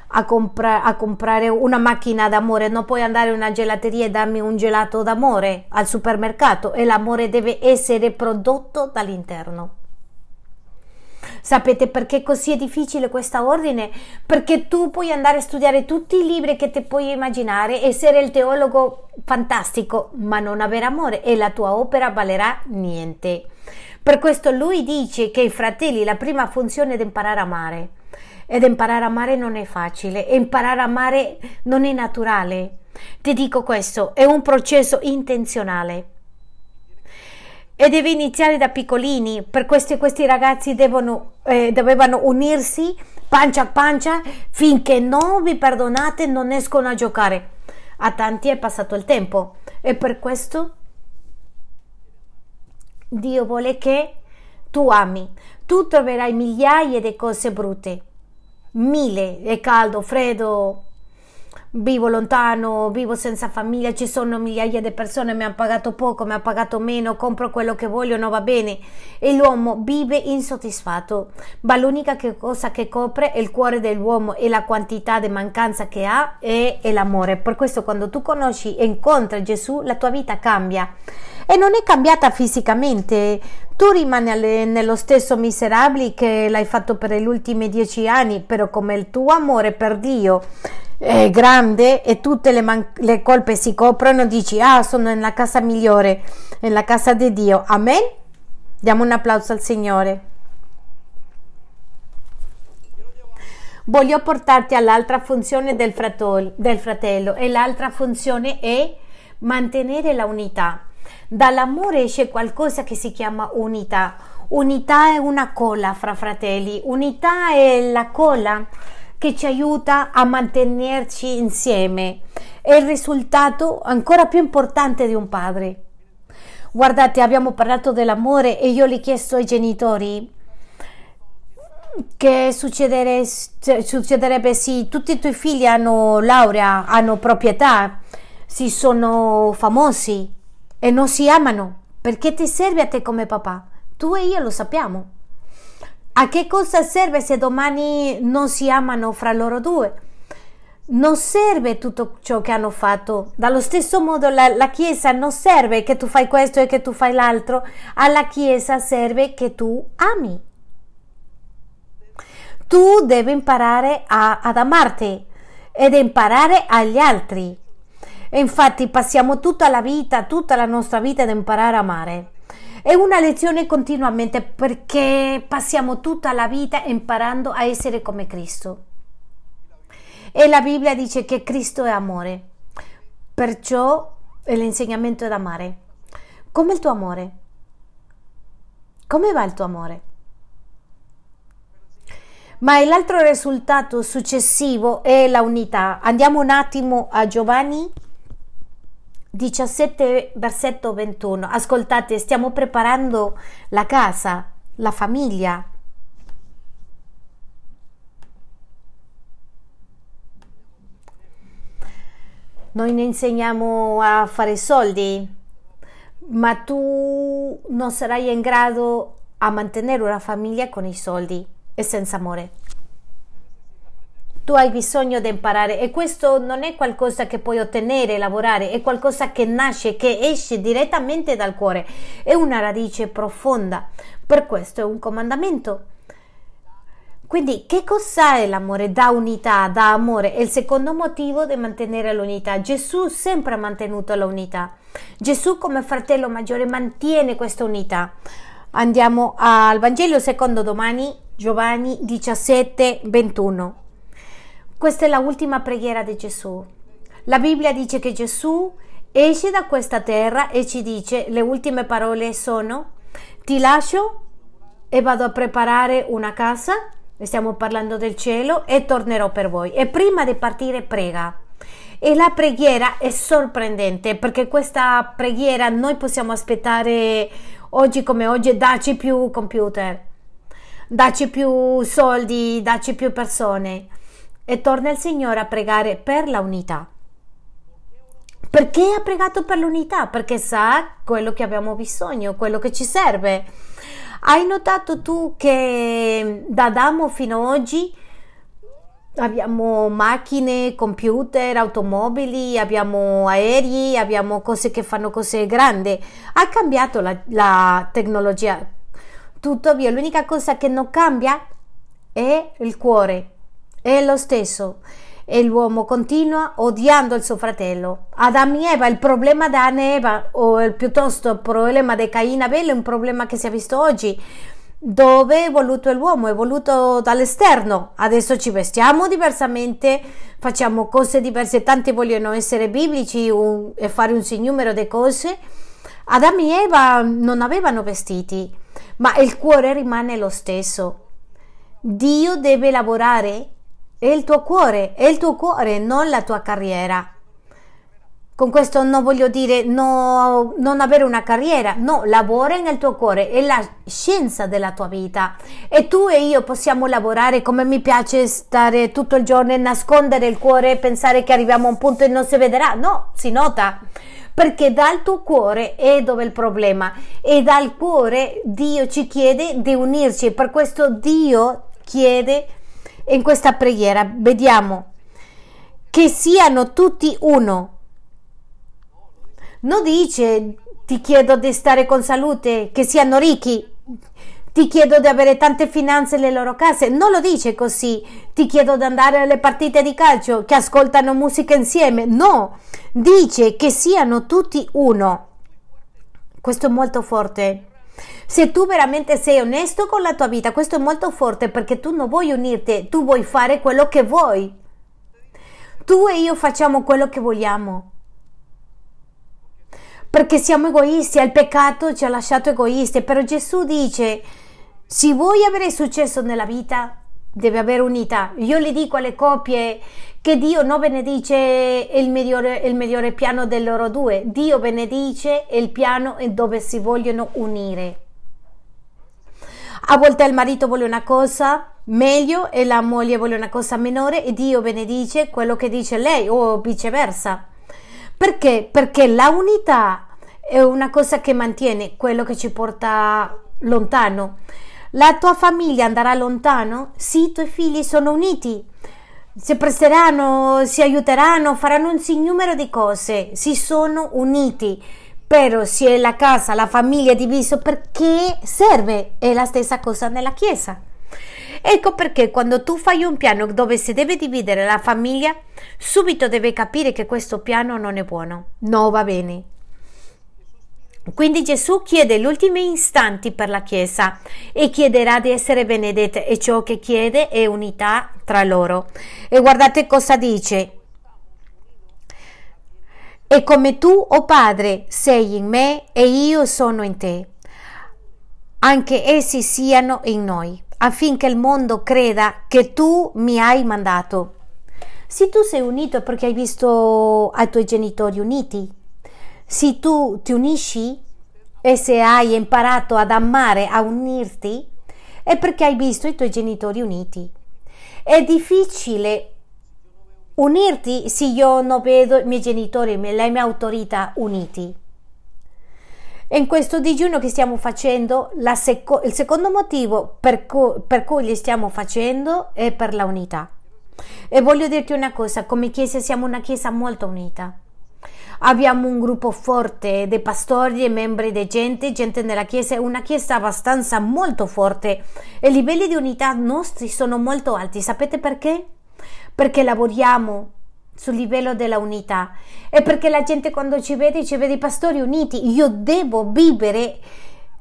a, compra- a, comprare una macchina d'amore, non puoi andare in una gelateria e darmi un gelato d'amore al supermercato e l'amore deve essere prodotto dall'interno. Sapete perché così è difficile questa ordine? Perché tu puoi andare a studiare tutti i libri che ti puoi immaginare, essere il teologo fantastico, ma non avere amore e la tua opera valerà niente. Per questo lui dice che i fratelli la prima funzione è imparare a amare. Ed imparare a amare non è facile, e imparare a amare non è naturale. Ti dico questo, è un processo intenzionale e deve iniziare da piccolini. Per questo questi ragazzi devono, eh, dovevano unirsi pancia a pancia finché non vi perdonate non escono a giocare. A tanti è passato il tempo e per questo Dio vuole che tu ami. Tu troverai migliaia di cose brutte. Mille, è caldo, freddo, vivo lontano, vivo senza famiglia, ci sono migliaia di persone, mi hanno pagato poco, mi hanno pagato meno, compro quello che voglio, non va bene. E l'uomo vive insoddisfatto, ma l'unica cosa che copre il cuore dell'uomo e la quantità di mancanza che ha è, è l'amore. Per questo quando tu conosci e incontri Gesù, la tua vita cambia. E non è cambiata fisicamente, tu rimani alle, nello stesso miserabile che l'hai fatto per gli ultimi dieci anni, però come il tuo amore per Dio è grande e tutte le, man- le colpe si coprono, dici, ah, sono nella casa migliore, nella casa di Dio. Amen? Diamo un applauso al Signore. Voglio portarti all'altra funzione del, fratol- del fratello e l'altra funzione è mantenere la unità. Dall'amore esce qualcosa che si chiama unità. Unità è una colla fra fratelli, unità è la colla che ci aiuta a mantenerci insieme. È il risultato ancora più importante di un padre. Guardate, abbiamo parlato dell'amore e io gli ho chiesto ai genitori che succederebbe se tutti i tuoi figli hanno laurea, hanno proprietà, si sono famosi e non si amano. Perché ti serve a te come papà? Tu e io lo sappiamo. A che cosa serve se domani non si amano fra loro due? Non serve tutto ciò che hanno fatto. Dallo stesso modo la, la, Chiesa non serve che tu fai questo e che tu fai l'altro. Alla Chiesa serve che tu ami. Tu devi imparare a, ad amarti ed imparare agli altri. E infatti passiamo tutta la vita, tutta la nostra vita ad imparare a amare. È una lezione continuamente perché passiamo tutta la vita imparando a essere come Cristo. E la Bibbia dice che Cristo è amore, perciò è l'insegnamento ad amare. Come il tuo amore? Come va il tuo amore? Ma l'altro risultato successivo è la unità. Andiamo un attimo a Giovanni 17 versetto 21. Ascoltate, stiamo preparando la casa, la famiglia. Noi ne insegniamo a fare soldi, ma tu non sarai in grado a mantenere una famiglia con i soldi e senza amore tu hai bisogno di imparare e questo non è qualcosa che puoi ottenere, lavorare, è qualcosa che nasce, che esce direttamente dal cuore, è una radice profonda. Per questo è un comandamento. Quindi che cos'è l'amore? Da unità, da amore. È il secondo motivo di mantenere l'unità. Gesù sempre ha mantenuto l'unità. Gesù come fratello maggiore mantiene questa unità. Andiamo al Vangelo secondo domani, Giovanni 17, 21. Questa è l'ultima preghiera di Gesù. La Bibbia dice che Gesù esce da questa terra e ci dice le ultime parole sono ti lascio e vado a preparare una casa, stiamo parlando del cielo, e tornerò per voi. E prima di partire prega. E la preghiera è sorprendente perché questa preghiera noi possiamo aspettare oggi come oggi, dacci più computer dacci più soldi, dacci più persone. E torna il Signore a pregare per la unità. Perché ha pregato per l'unità? Perché sa quello che abbiamo bisogno, quello che ci serve. Hai notato tu che da Adamo fino ad oggi abbiamo macchine, computer, automobili, abbiamo aerei, abbiamo cose che fanno cose grandi. Ha cambiato la, la tecnologia. Tuttavia, l'unica cosa che non cambia è il cuore, è lo stesso e l'uomo continua odiando il suo fratello. Adamo e Eva, il problema di Anna e Eva, o piuttosto il problema di Caino e Abele, è un problema che si è visto oggi. Dove è voluto l'uomo? È voluto dall'esterno. Adesso ci vestiamo diversamente, facciamo cose diverse. Tanti vogliono essere biblici un, e fare un sinnumero di cose. Adamo e Eva non avevano vestiti, ma il cuore rimane lo stesso. Dio deve lavorare è il tuo cuore, è il tuo cuore, non la tua carriera. Con questo non voglio dire no, non avere una carriera, no, lavora nel tuo cuore, è la scienza della tua vita. E tu e io possiamo lavorare come mi piace stare tutto il giorno e nascondere il cuore e pensare che arriviamo a un punto e non si vedrà. No, si nota. Perché dal tuo cuore è dove il problema e dal cuore Dio ci chiede di unirci. Per questo Dio chiede in questa preghiera. Vediamo. Che siano tutti uno. Non dice ti chiedo di stare con salute, che siano ricchi, ti chiedo di avere tante finanze nelle loro case, non lo dice così, ti chiedo di andare alle partite di calcio, che ascoltano musica insieme, no, dice che siano tutti uno. Questo è molto forte. Se tu veramente sei onesto con la tua vita, questo è molto forte perché tu non vuoi unirti, tu vuoi fare quello che vuoi. Tu e io facciamo quello che vogliamo. Perché siamo egoisti, il peccato ci ha lasciato egoisti, però Gesù dice, se vuoi avere successo nella vita, deve avere unità. Io le dico alle coppie che Dio non benedice il migliore, il migliore piano del loro due, Dio benedice il piano dove si vogliono unire. A volte il marito vuole una cosa meglio e la moglie vuole una cosa minore e Dio benedice quello che dice lei o viceversa. Perché? Perché la unità è una cosa che mantiene quello che ci porta lontano. La tua famiglia andrà lontano se i tuoi figli sono uniti si presteranno, si aiuteranno, faranno un sinnumero di cose, si sono uniti. Però se la casa, la famiglia è diviso perché serve? È la stessa cosa nella chiesa. Ecco perché quando tu fai un piano dove si deve dividere la famiglia, subito devi capire che questo piano non è buono, non va bene. Quindi Gesù chiede gli ultimi istanti per la Chiesa e chiederà di essere benedetta e ciò che chiede è unità tra loro. E guardate cosa dice. E come tu, o oh Padre, sei in me e io sono in te, anche essi siano in noi, affinché il mondo creda che tu mi hai mandato. Se tu sei unito perché hai visto i tuoi genitori uniti, se tu ti unisci e se hai imparato ad amare, a unirti, è perché hai visto i tuoi genitori uniti. È difficile unirti se io non vedo i miei genitori, e le mie autorità uniti. In questo digiuno che stiamo facendo, seco- il secondo motivo per, co- per cui li stiamo facendo è per la unità. E voglio dirti una cosa, come Chiesa siamo una Chiesa molto unita. Abbiamo un gruppo forte di pastori e membri di gente, gente nella chiesa, una chiesa abbastanza molto forte e i livelli di unità nostri sono molto alti. Sapete perché? Perché lavoriamo sul livello della unità e perché la gente quando ci vede ci vede i pastori uniti. Io devo vivere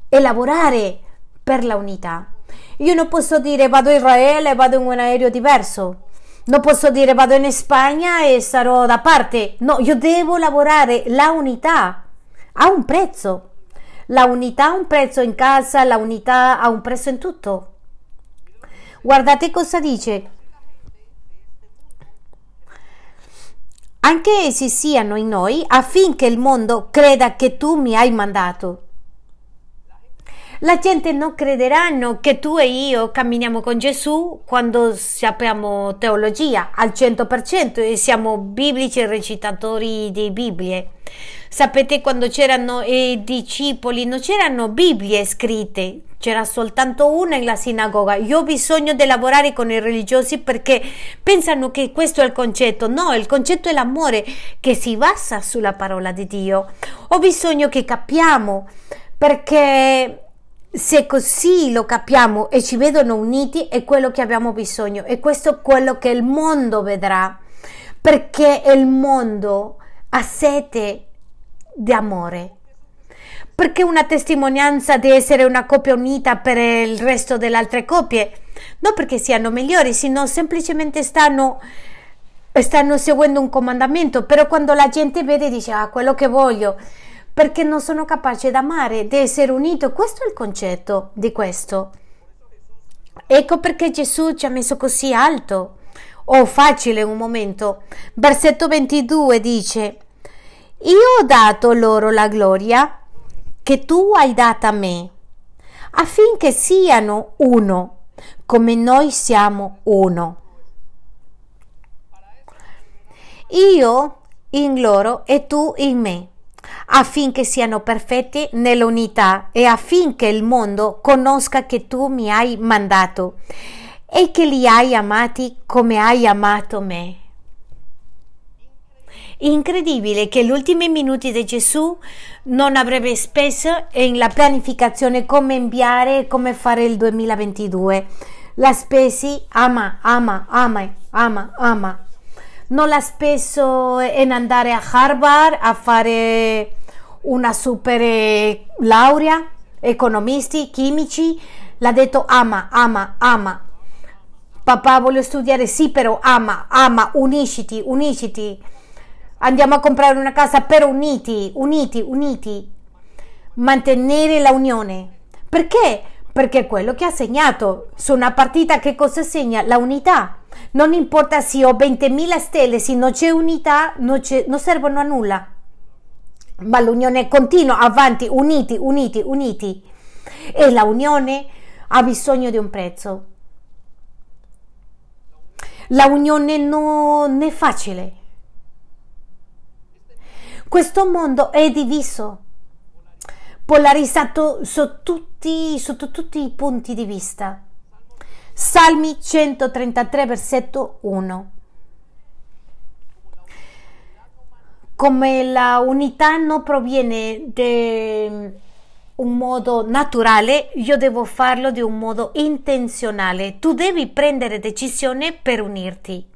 e lavorare per la unità. Io non posso dire vado a Israele, vado in un aereo diverso. Non posso dire vado in Spagna e sarò da parte. No, io devo lavorare. La unità ha un prezzo. La unità ha un prezzo in casa, la unità ha un prezzo in tutto. Guardate cosa dice. Anche essi siano in noi affinché il mondo creda che tu mi hai mandato. La gente non crederanno che tu e io camminiamo con Gesù quando sappiamo teologia al 100% e siamo biblici recitatori di Bibbie. Sapete quando c'erano i discepoli non c'erano Bibbie scritte, c'era soltanto una nella sinagoga. Io ho bisogno di lavorare con i religiosi perché pensano che questo è il concetto. No, il concetto è l'amore che si basa sulla parola di Dio. Ho bisogno che capiamo perché se così lo capiamo e ci vedono uniti è quello che abbiamo bisogno e questo è quello che il mondo vedrà perché il mondo ha sete di amore perché una testimonianza di essere una coppia unita per il resto delle altre coppie non perché siano migliori sino semplicemente stanno stanno seguendo un comandamento però quando la gente vede dice ah quello che voglio perché non sono capace di amare, di essere unito. Questo è il concetto di questo. Ecco perché Gesù ci ha messo così alto o oh, facile un momento. Versetto 22 dice: Io ho dato loro la gloria che tu hai data a me, affinché siano uno, come noi siamo uno. Io in loro e tu in me affinché siano perfetti nell'unità e affinché il mondo conosca che tu mi hai mandato e che li hai amati come hai amato me. Incredibile che gli ultimi minuti di Gesù non avrebbe speso nella pianificazione come inviare e come fare il 2022. La spesi ama, ama, ama, ama, ama, non l'ha speso in andare a Harvard a fare una super eh, laurea, economisti, chimici, l'ha detto ama, ama, ama. Papà voglio studiare, sì però ama, ama, unisciti, unisciti. Andiamo a comprare una casa per uniti, uniti, uniti. Mantenere la unione. Perché? Perché quello che ha segnato su una partita che cosa segna? La unità. Non importa se ho 20.000 stelle, se non c'è unità, non, c'è, non servono a nulla. Ma l'unione continua, avanti, uniti, uniti, uniti. E la unione ha bisogno di un prezzo. La unione non è facile. Questo mondo è diviso, polarizzato su tutti, sotto tutti i punti di vista. Salmi 133 versetto 1. Come la unità non proviene da un modo naturale, io devo farlo di un modo intenzionale. Tu devi prendere decisione per unirti.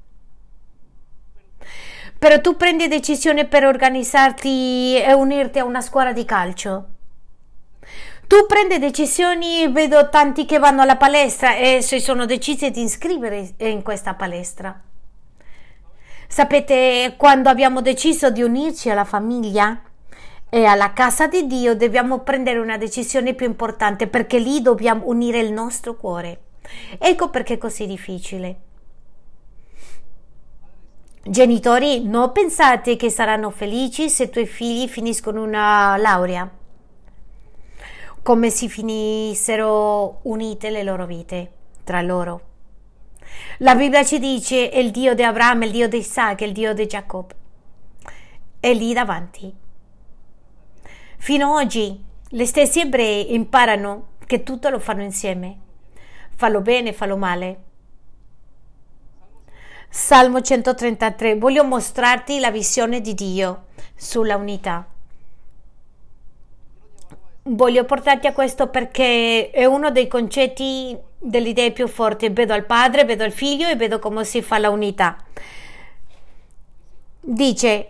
Però tu prendi decisione per organizzarti e unirti a una squadra di calcio tu prendi decisioni, vedo tanti che vanno alla palestra e si sono decisi di iscrivere in questa palestra. Sapete, quando abbiamo deciso di unirci alla famiglia e alla casa di Dio, dobbiamo prendere una decisione più importante perché lì dobbiamo unire il nostro cuore. Ecco perché è così difficile. Genitori, non pensate che saranno felici se i tuoi figli finiscono una laurea come si finissero unite le loro vite tra loro. La Bibbia ci dice è il Dio di Abramo, il Dio di Isaac, il Dio di Giacobbe. È lì davanti. Fino ad oggi gli stessi ebrei imparano che tutto lo fanno insieme. Fallo bene, fallo male. Salmo 133. Voglio mostrarti la visione di Dio sulla unità voglio portarti a questo perché è uno dei concetti delle idee più forti. Vedo il padre, vedo il figlio e vedo come si fa la unità. Dice,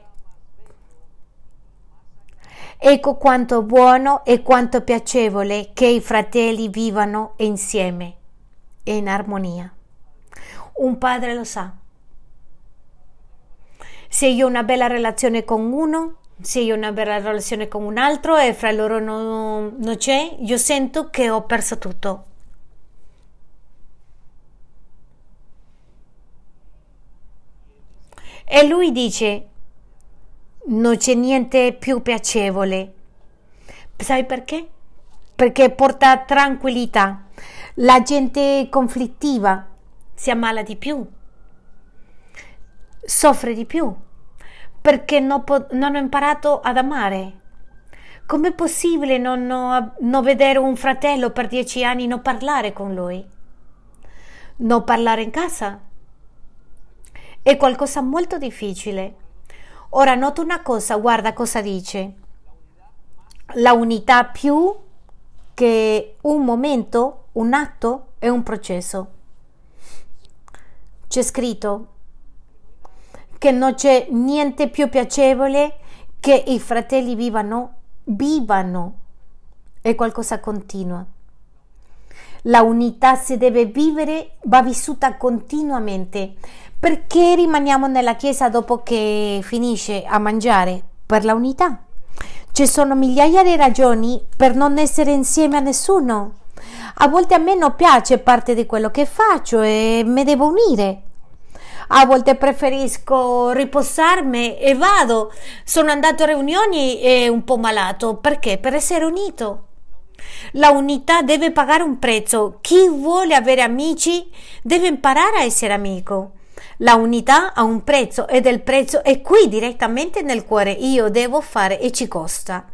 ecco quanto buono e quanto piacevole che i fratelli vivano insieme e in armonia. Un padre lo sa. Se io ho una bella relazione con uno, se io ho una bella relazione con un altro e fra loro non, non c'è, io sento che ho perso tutto. E lui dice, non c'è niente più piacevole. Sai perché? perché porta tranquillità. La gente conflittiva si ammala di più, soffre di più, perché non, non ho imparato ad amare. Com'è possibile non, non, vedere un fratello per dieci anni non parlare con lui? Non parlare in casa? È qualcosa molto difficile. Ora nota una cosa, guarda cosa dice. La unità più che un momento, un atto è un processo. C'è scritto che non c'è niente più piacevole che i fratelli vivano vivano. È qualcosa continua. La unità si deve vivere, va vissuta continuamente. Perché rimaniamo nella chiesa dopo che finisce a mangiare? Per la unità. Ci sono migliaia di ragioni per non essere insieme a nessuno. A volte a me non piace parte di quello che faccio e mi devo unire a volte preferisco riposarmi e vado. Sono andato a riunioni e un po' malato. Perché? Per essere unito. La unità deve pagare un prezzo. Chi vuole avere amici deve imparare a essere amico. La unità ha un prezzo ed il prezzo è qui direttamente nel cuore. Io devo fare e ci costa.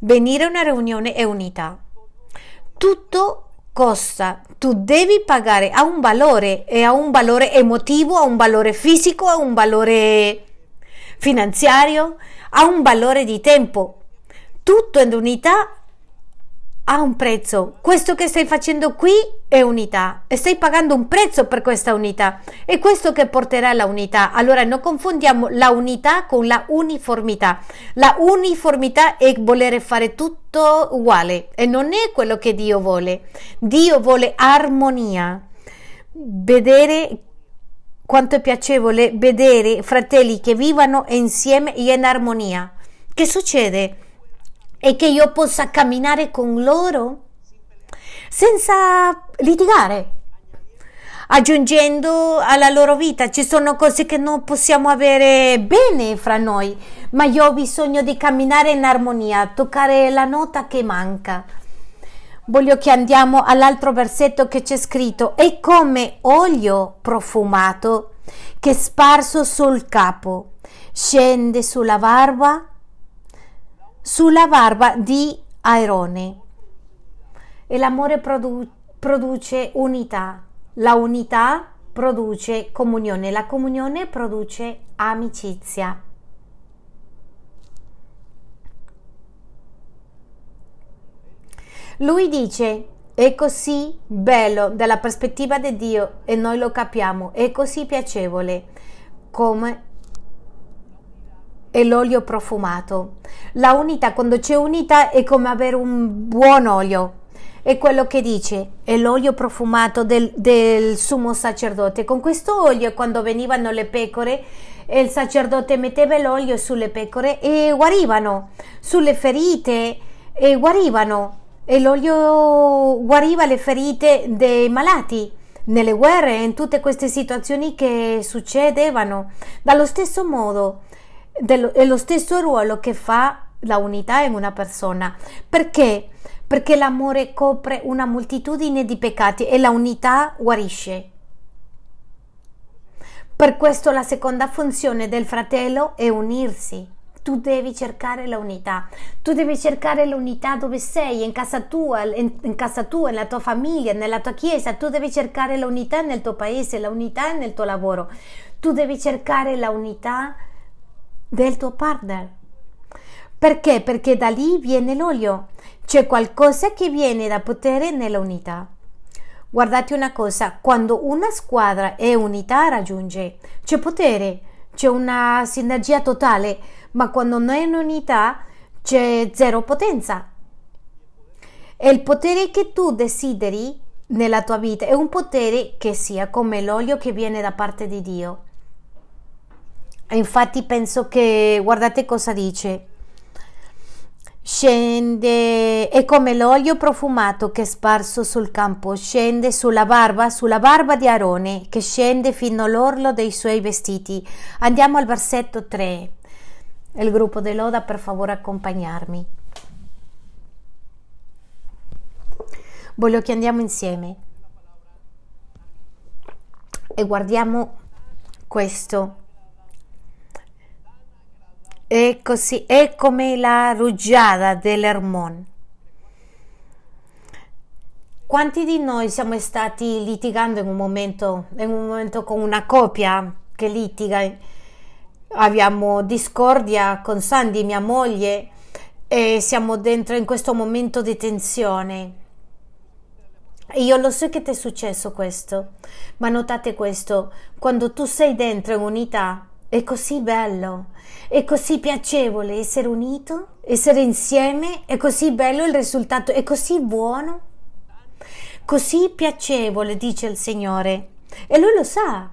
Venire a una riunione è unità. Tutto costa, tu devi pagare, ha un valore, e ha un valore emotivo, ha un valore fisico, ha un valore finanziario, ha un valore di tempo. Tutto in unità ha un prezzo. Questo che stai facendo qui è unità e stai pagando un prezzo per questa unità. È questo che porterà alla unità. Allora non confondiamo la unità con la uniformità. La uniformità è volere fare tutto uguale e non è quello che Dio vuole. Dio vuole armonia. Vedere quanto è piacevole vedere fratelli che vivano insieme e in armonia. Che succede? E che io possa camminare con loro senza litigare, aggiungendo alla loro vita. Ci sono cose che non possiamo avere bene fra noi, ma io ho bisogno di camminare in armonia, toccare la nota che manca. Voglio che andiamo all'altro versetto che c'è scritto, è come olio profumato che sparso sul capo, scende sulla barba sulla barba di Airone. E l'amore produ- produce unità, la unità produce comunione, la comunione produce amicizia. Lui dice, è così bello dalla prospettiva di Dio e noi lo capiamo, è così piacevole come e l'olio profumato. La unità, quando c'è unità, è come avere un buon olio. È quello che dice, è l'olio profumato del, del sommo sacerdote. Con questo olio, quando venivano le pecore, il sacerdote metteva l'olio sulle pecore e guarivano, sulle ferite e guarivano. E l'olio guariva le ferite dei malati nelle guerre, in tutte queste situazioni che succedevano. Dallo stesso modo, dello, è lo stesso ruolo che fa la unità in una persona. Perché? Perché l'amore copre una moltitudine di peccati e la unità guarisce. Per questo la seconda funzione del fratello è unirsi. Tu devi cercare la unità. Tu devi cercare l'unità dove sei, in casa tua, in, in casa tua, nella tua famiglia, nella tua chiesa. Tu devi cercare l'unità nel tuo paese, la unità nel tuo lavoro. Tu devi cercare la unità del tuo partner. Perché? Perché da lì viene l'olio. C'è qualcosa che viene da potere nell'unità. Guardate una cosa, quando una squadra è unità raggiunge, c'è potere, c'è una sinergia totale, ma quando non è in unità c'è zero potenza. E il potere che tu desideri nella tua vita è un potere che sia come l'olio che viene da parte di Dio. Infatti penso che, guardate cosa dice, scende, è come l'olio profumato che è sparso sul campo, scende sulla barba, sulla barba di Arone, che scende fino all'orlo dei suoi vestiti. Andiamo al versetto 3. Il gruppo dell'Oda, per favore, accompagnarmi. Voglio che andiamo insieme e guardiamo questo. È così, è come la rugiada dell'Ermon. Quanti di noi siamo stati litigando in un momento, in un momento con una coppia che litiga? Abbiamo discordia con Sandy, mia moglie, e siamo dentro in questo momento di tensione. Io lo so che ti è successo questo, ma notate questo, quando tu sei dentro in unità è così bello, è così piacevole essere unito, essere insieme, è così bello il risultato, è così buono così piacevole, dice il Signore. E lui lo sa.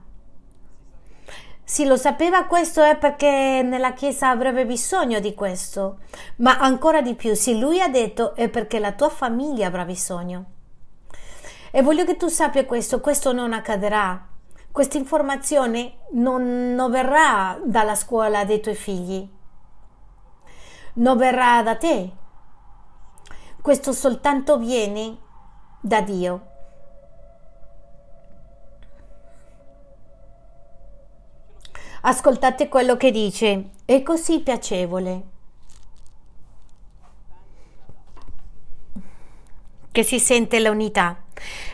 Se lo sapeva questo è perché nella Chiesa avrebbe bisogno di questo, ma ancora di più, se lui ha detto è perché la tua famiglia avrà bisogno. E voglio che tu sappia questo, questo non accadrà. Questa informazione non, non verrà dalla scuola dei tuoi figli, non verrà da te. Questo soltanto viene da Dio. Ascoltate quello che dice, è così piacevole. Che si sente l'unità,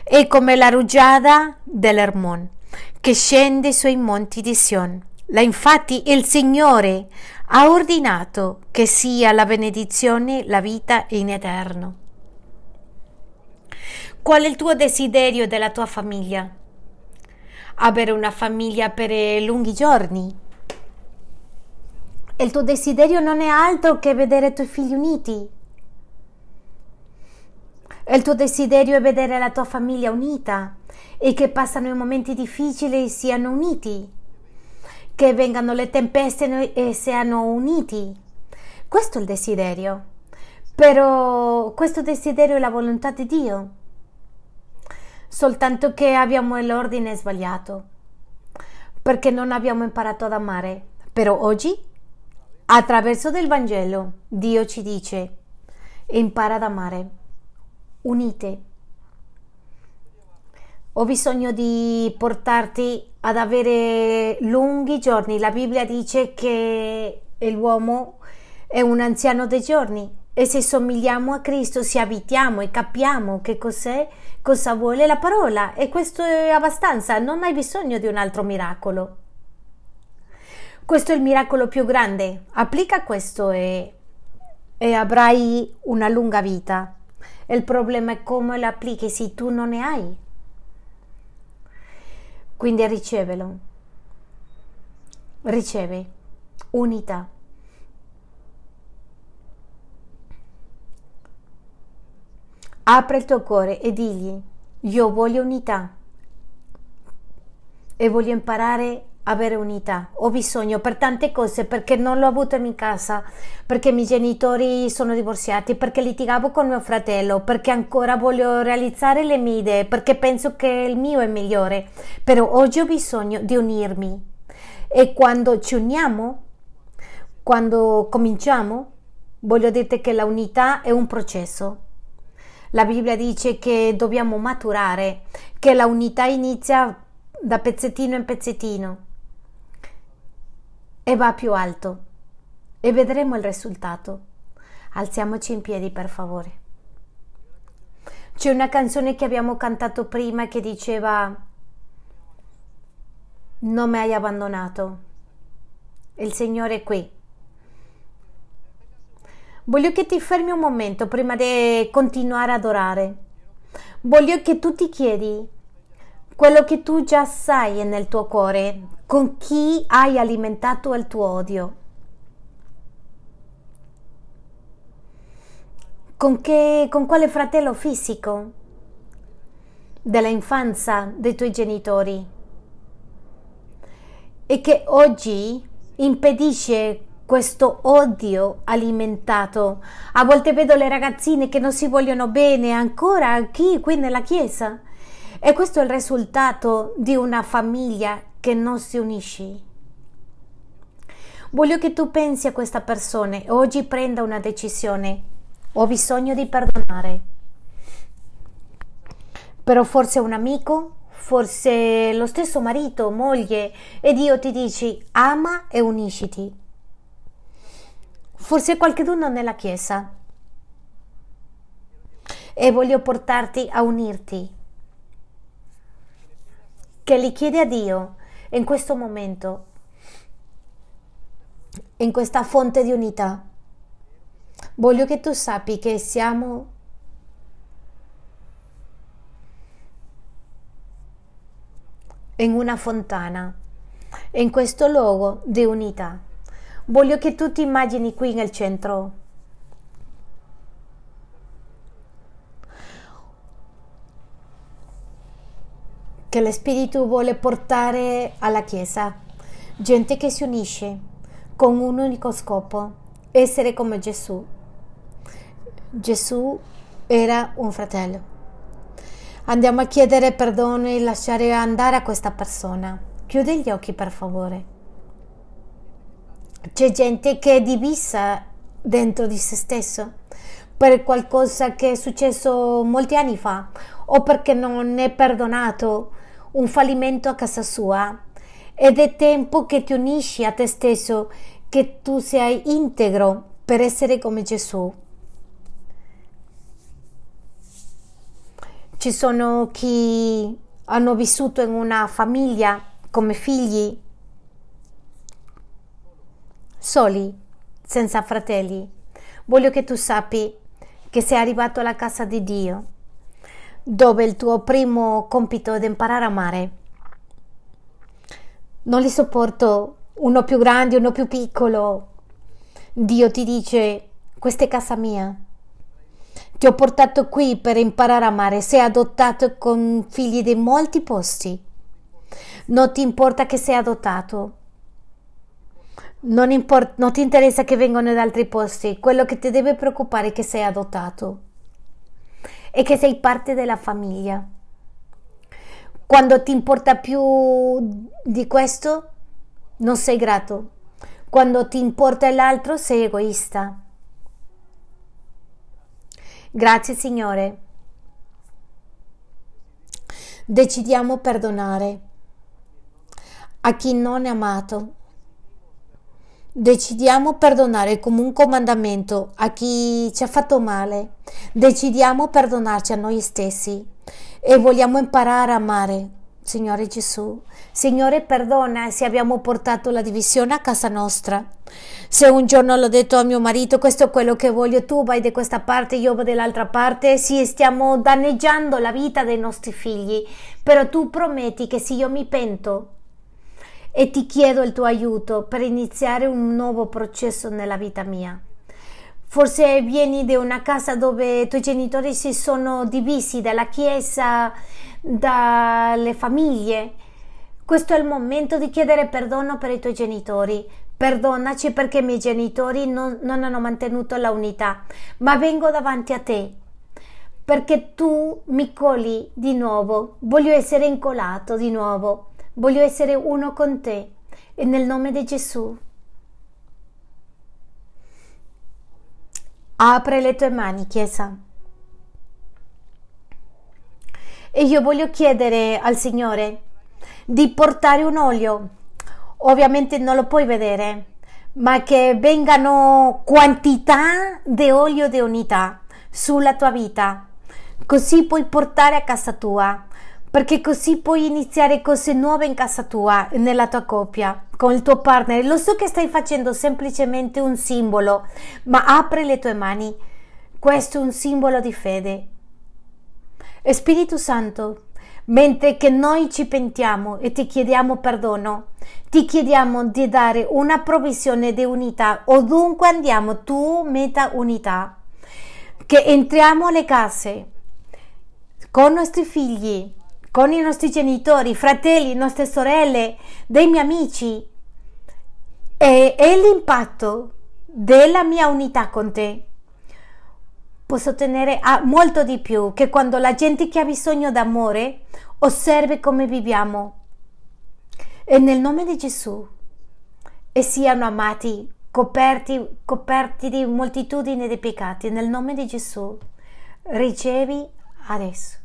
è come la rugiada dell'Ermon che scende sui monti di Sion. La infatti il Signore ha ordinato che sia la benedizione, la vita in eterno. Qual è il tuo desiderio della tua famiglia? Avere una famiglia per lunghi giorni? Il tuo desiderio non è altro che vedere i tuoi figli uniti. Il tuo desiderio è vedere la tua famiglia unita e che passano i momenti difficili e siano uniti, che vengano le tempeste e siano uniti. Questo è il desiderio. Però questo desiderio è la volontà di Dio soltanto che abbiamo l'ordine sbagliato, perché non abbiamo imparato ad amare. Però oggi, attraverso del Vangelo, Dio ci dice, impara ad amare, unite. Ho bisogno di portarti ad avere lunghi giorni. La Bibbia dice che l'uomo è un anziano dei giorni e se somigliamo a Cristo, se abitiamo e capiamo che cos'è, cosa vuole la parola e questo è abbastanza, non hai bisogno di un altro miracolo. Questo è il miracolo più grande, applica questo e, e avrai una lunga vita. Il problema è come lo applichi se tu non ne hai. Quindi ricevelo. Riceve unità. Apri il tuo cuore e digli, io voglio unità e voglio imparare avere unità. Ho bisogno per tante cose, perché non l'ho avuto in casa, perché i miei genitori sono divorziati, perché litigavo con mio fratello, perché ancora voglio realizzare le mie idee, perché penso che il mio è migliore. Però oggi ho bisogno di unirmi. E quando ci uniamo, quando cominciamo, voglio dirti che la unità è un processo la Bibbia dice che dobbiamo maturare, che la unità inizia da pezzettino in pezzettino e va più alto e vedremo il risultato. Alziamoci in piedi per favore. C'è una canzone che abbiamo cantato prima che diceva Non mi hai abbandonato. Il Signore è qui Voglio che ti fermi un momento prima di continuare ad orare. Voglio che tu ti chiedi quello che tu già sai nel tuo cuore, con chi hai alimentato il tuo odio. Con, che, con quale fratello fisico della infanzia dei tuoi genitori e che oggi impedisce questo odio alimentato. A volte vedo le ragazzine che non si vogliono bene ancora qui, qui nella chiesa. E questo è il risultato di una famiglia che non si unisce. Voglio che tu pensi a questa persona e oggi prenda una decisione. Ho bisogno di perdonare. però forse un amico, forse lo stesso marito, moglie, e Dio ti dice ama e unisciti. Forse qualcuno nella chiesa e voglio portarti a unirti. Che gli chiede a Dio in questo momento, in questa fonte di unità. Voglio che tu sappi che siamo in una fontana, in questo luogo di unità. Voglio che tu ti immagini qui nel centro. Che lo Spirito vuole portare alla Chiesa. Gente che si unisce con un unico scopo, essere come Gesù. Gesù era un fratello. Andiamo a chiedere perdono e lasciare andare a questa persona. Chiudi gli occhi per favore. C'è gente che è divisa dentro di se stesso per qualcosa che è successo molti anni fa o perché non è perdonato un fallimento a casa sua. Ed è tempo che ti unisci a te stesso, che tu sei integro per essere come Gesù. Ci sono chi hanno vissuto in una famiglia come figli soli, senza fratelli. Voglio che tu sappi che sei arrivato alla casa di Dio, dove il tuo primo compito è imparare a amare. Non li sopporto uno più grande, uno più piccolo. Dio ti dice, questa è casa mia ti ho portato qui per imparare a amare. Sei adottato con figli di molti posti. Non ti importa che sei adottato. Non, import- non ti interessa che vengano da altri posti. Quello che ti deve preoccupare è che sei adottato e che sei parte della famiglia. Quando ti importa più di questo, non sei grato. Quando ti importa l'altro, sei egoista. Grazie Signore. Decidiamo perdonare a chi non è amato. Decidiamo perdonare come un comandamento a chi ci ha fatto male. Decidiamo perdonarci a noi stessi e vogliamo imparare a amare. Signore Gesù, Signore perdona se abbiamo portato la divisione a casa nostra. Se un giorno l'ho detto a mio marito, questo è quello che voglio, tu vai da questa parte, io vado dall'altra parte, sì, stiamo danneggiando la vita dei nostri figli, però tu prometti che se io mi pento e ti chiedo il tuo aiuto per iniziare un nuovo processo nella vita mia. Forse vieni da una casa dove i tuoi genitori si sono divisi dalla chiesa, dalle famiglie. Questo è il momento di chiedere perdono per i tuoi genitori, Perdonaci perché i miei genitori non, non hanno mantenuto la unità, ma vengo davanti a te perché tu mi coli di nuovo, voglio essere incolato di nuovo, voglio essere uno con te e nel nome di Gesù. Apre le tue mani, Chiesa. E io voglio chiedere al Signore di portare un olio ovviamente non lo puoi vedere, ma che vengano quantità di olio di unità sulla tua vita, così puoi portare a casa tua, perché così puoi iniziare cose nuove in casa tua, nella tua coppia, con il tuo partner. Lo so che stai facendo semplicemente un simbolo, ma apri le tue mani. Questo è un simbolo di fede. Spirito Santo, mentre che noi ci pentiamo e ti chiediamo perdono, ti chiediamo di dare una provvisione di unità ovunque andiamo, tu metta unità, che entriamo alle case con i nostri figli, con i nostri genitori, fratelli, nostre sorelle, dei miei amici e, e l'impatto della mia unità con te posso ottenere molto di più che quando la gente che ha bisogno d'amore osservi come viviamo. E nel nome di Gesù e siano amati, coperti, coperti di moltitudine di peccati. Nel nome di Gesù ricevi adesso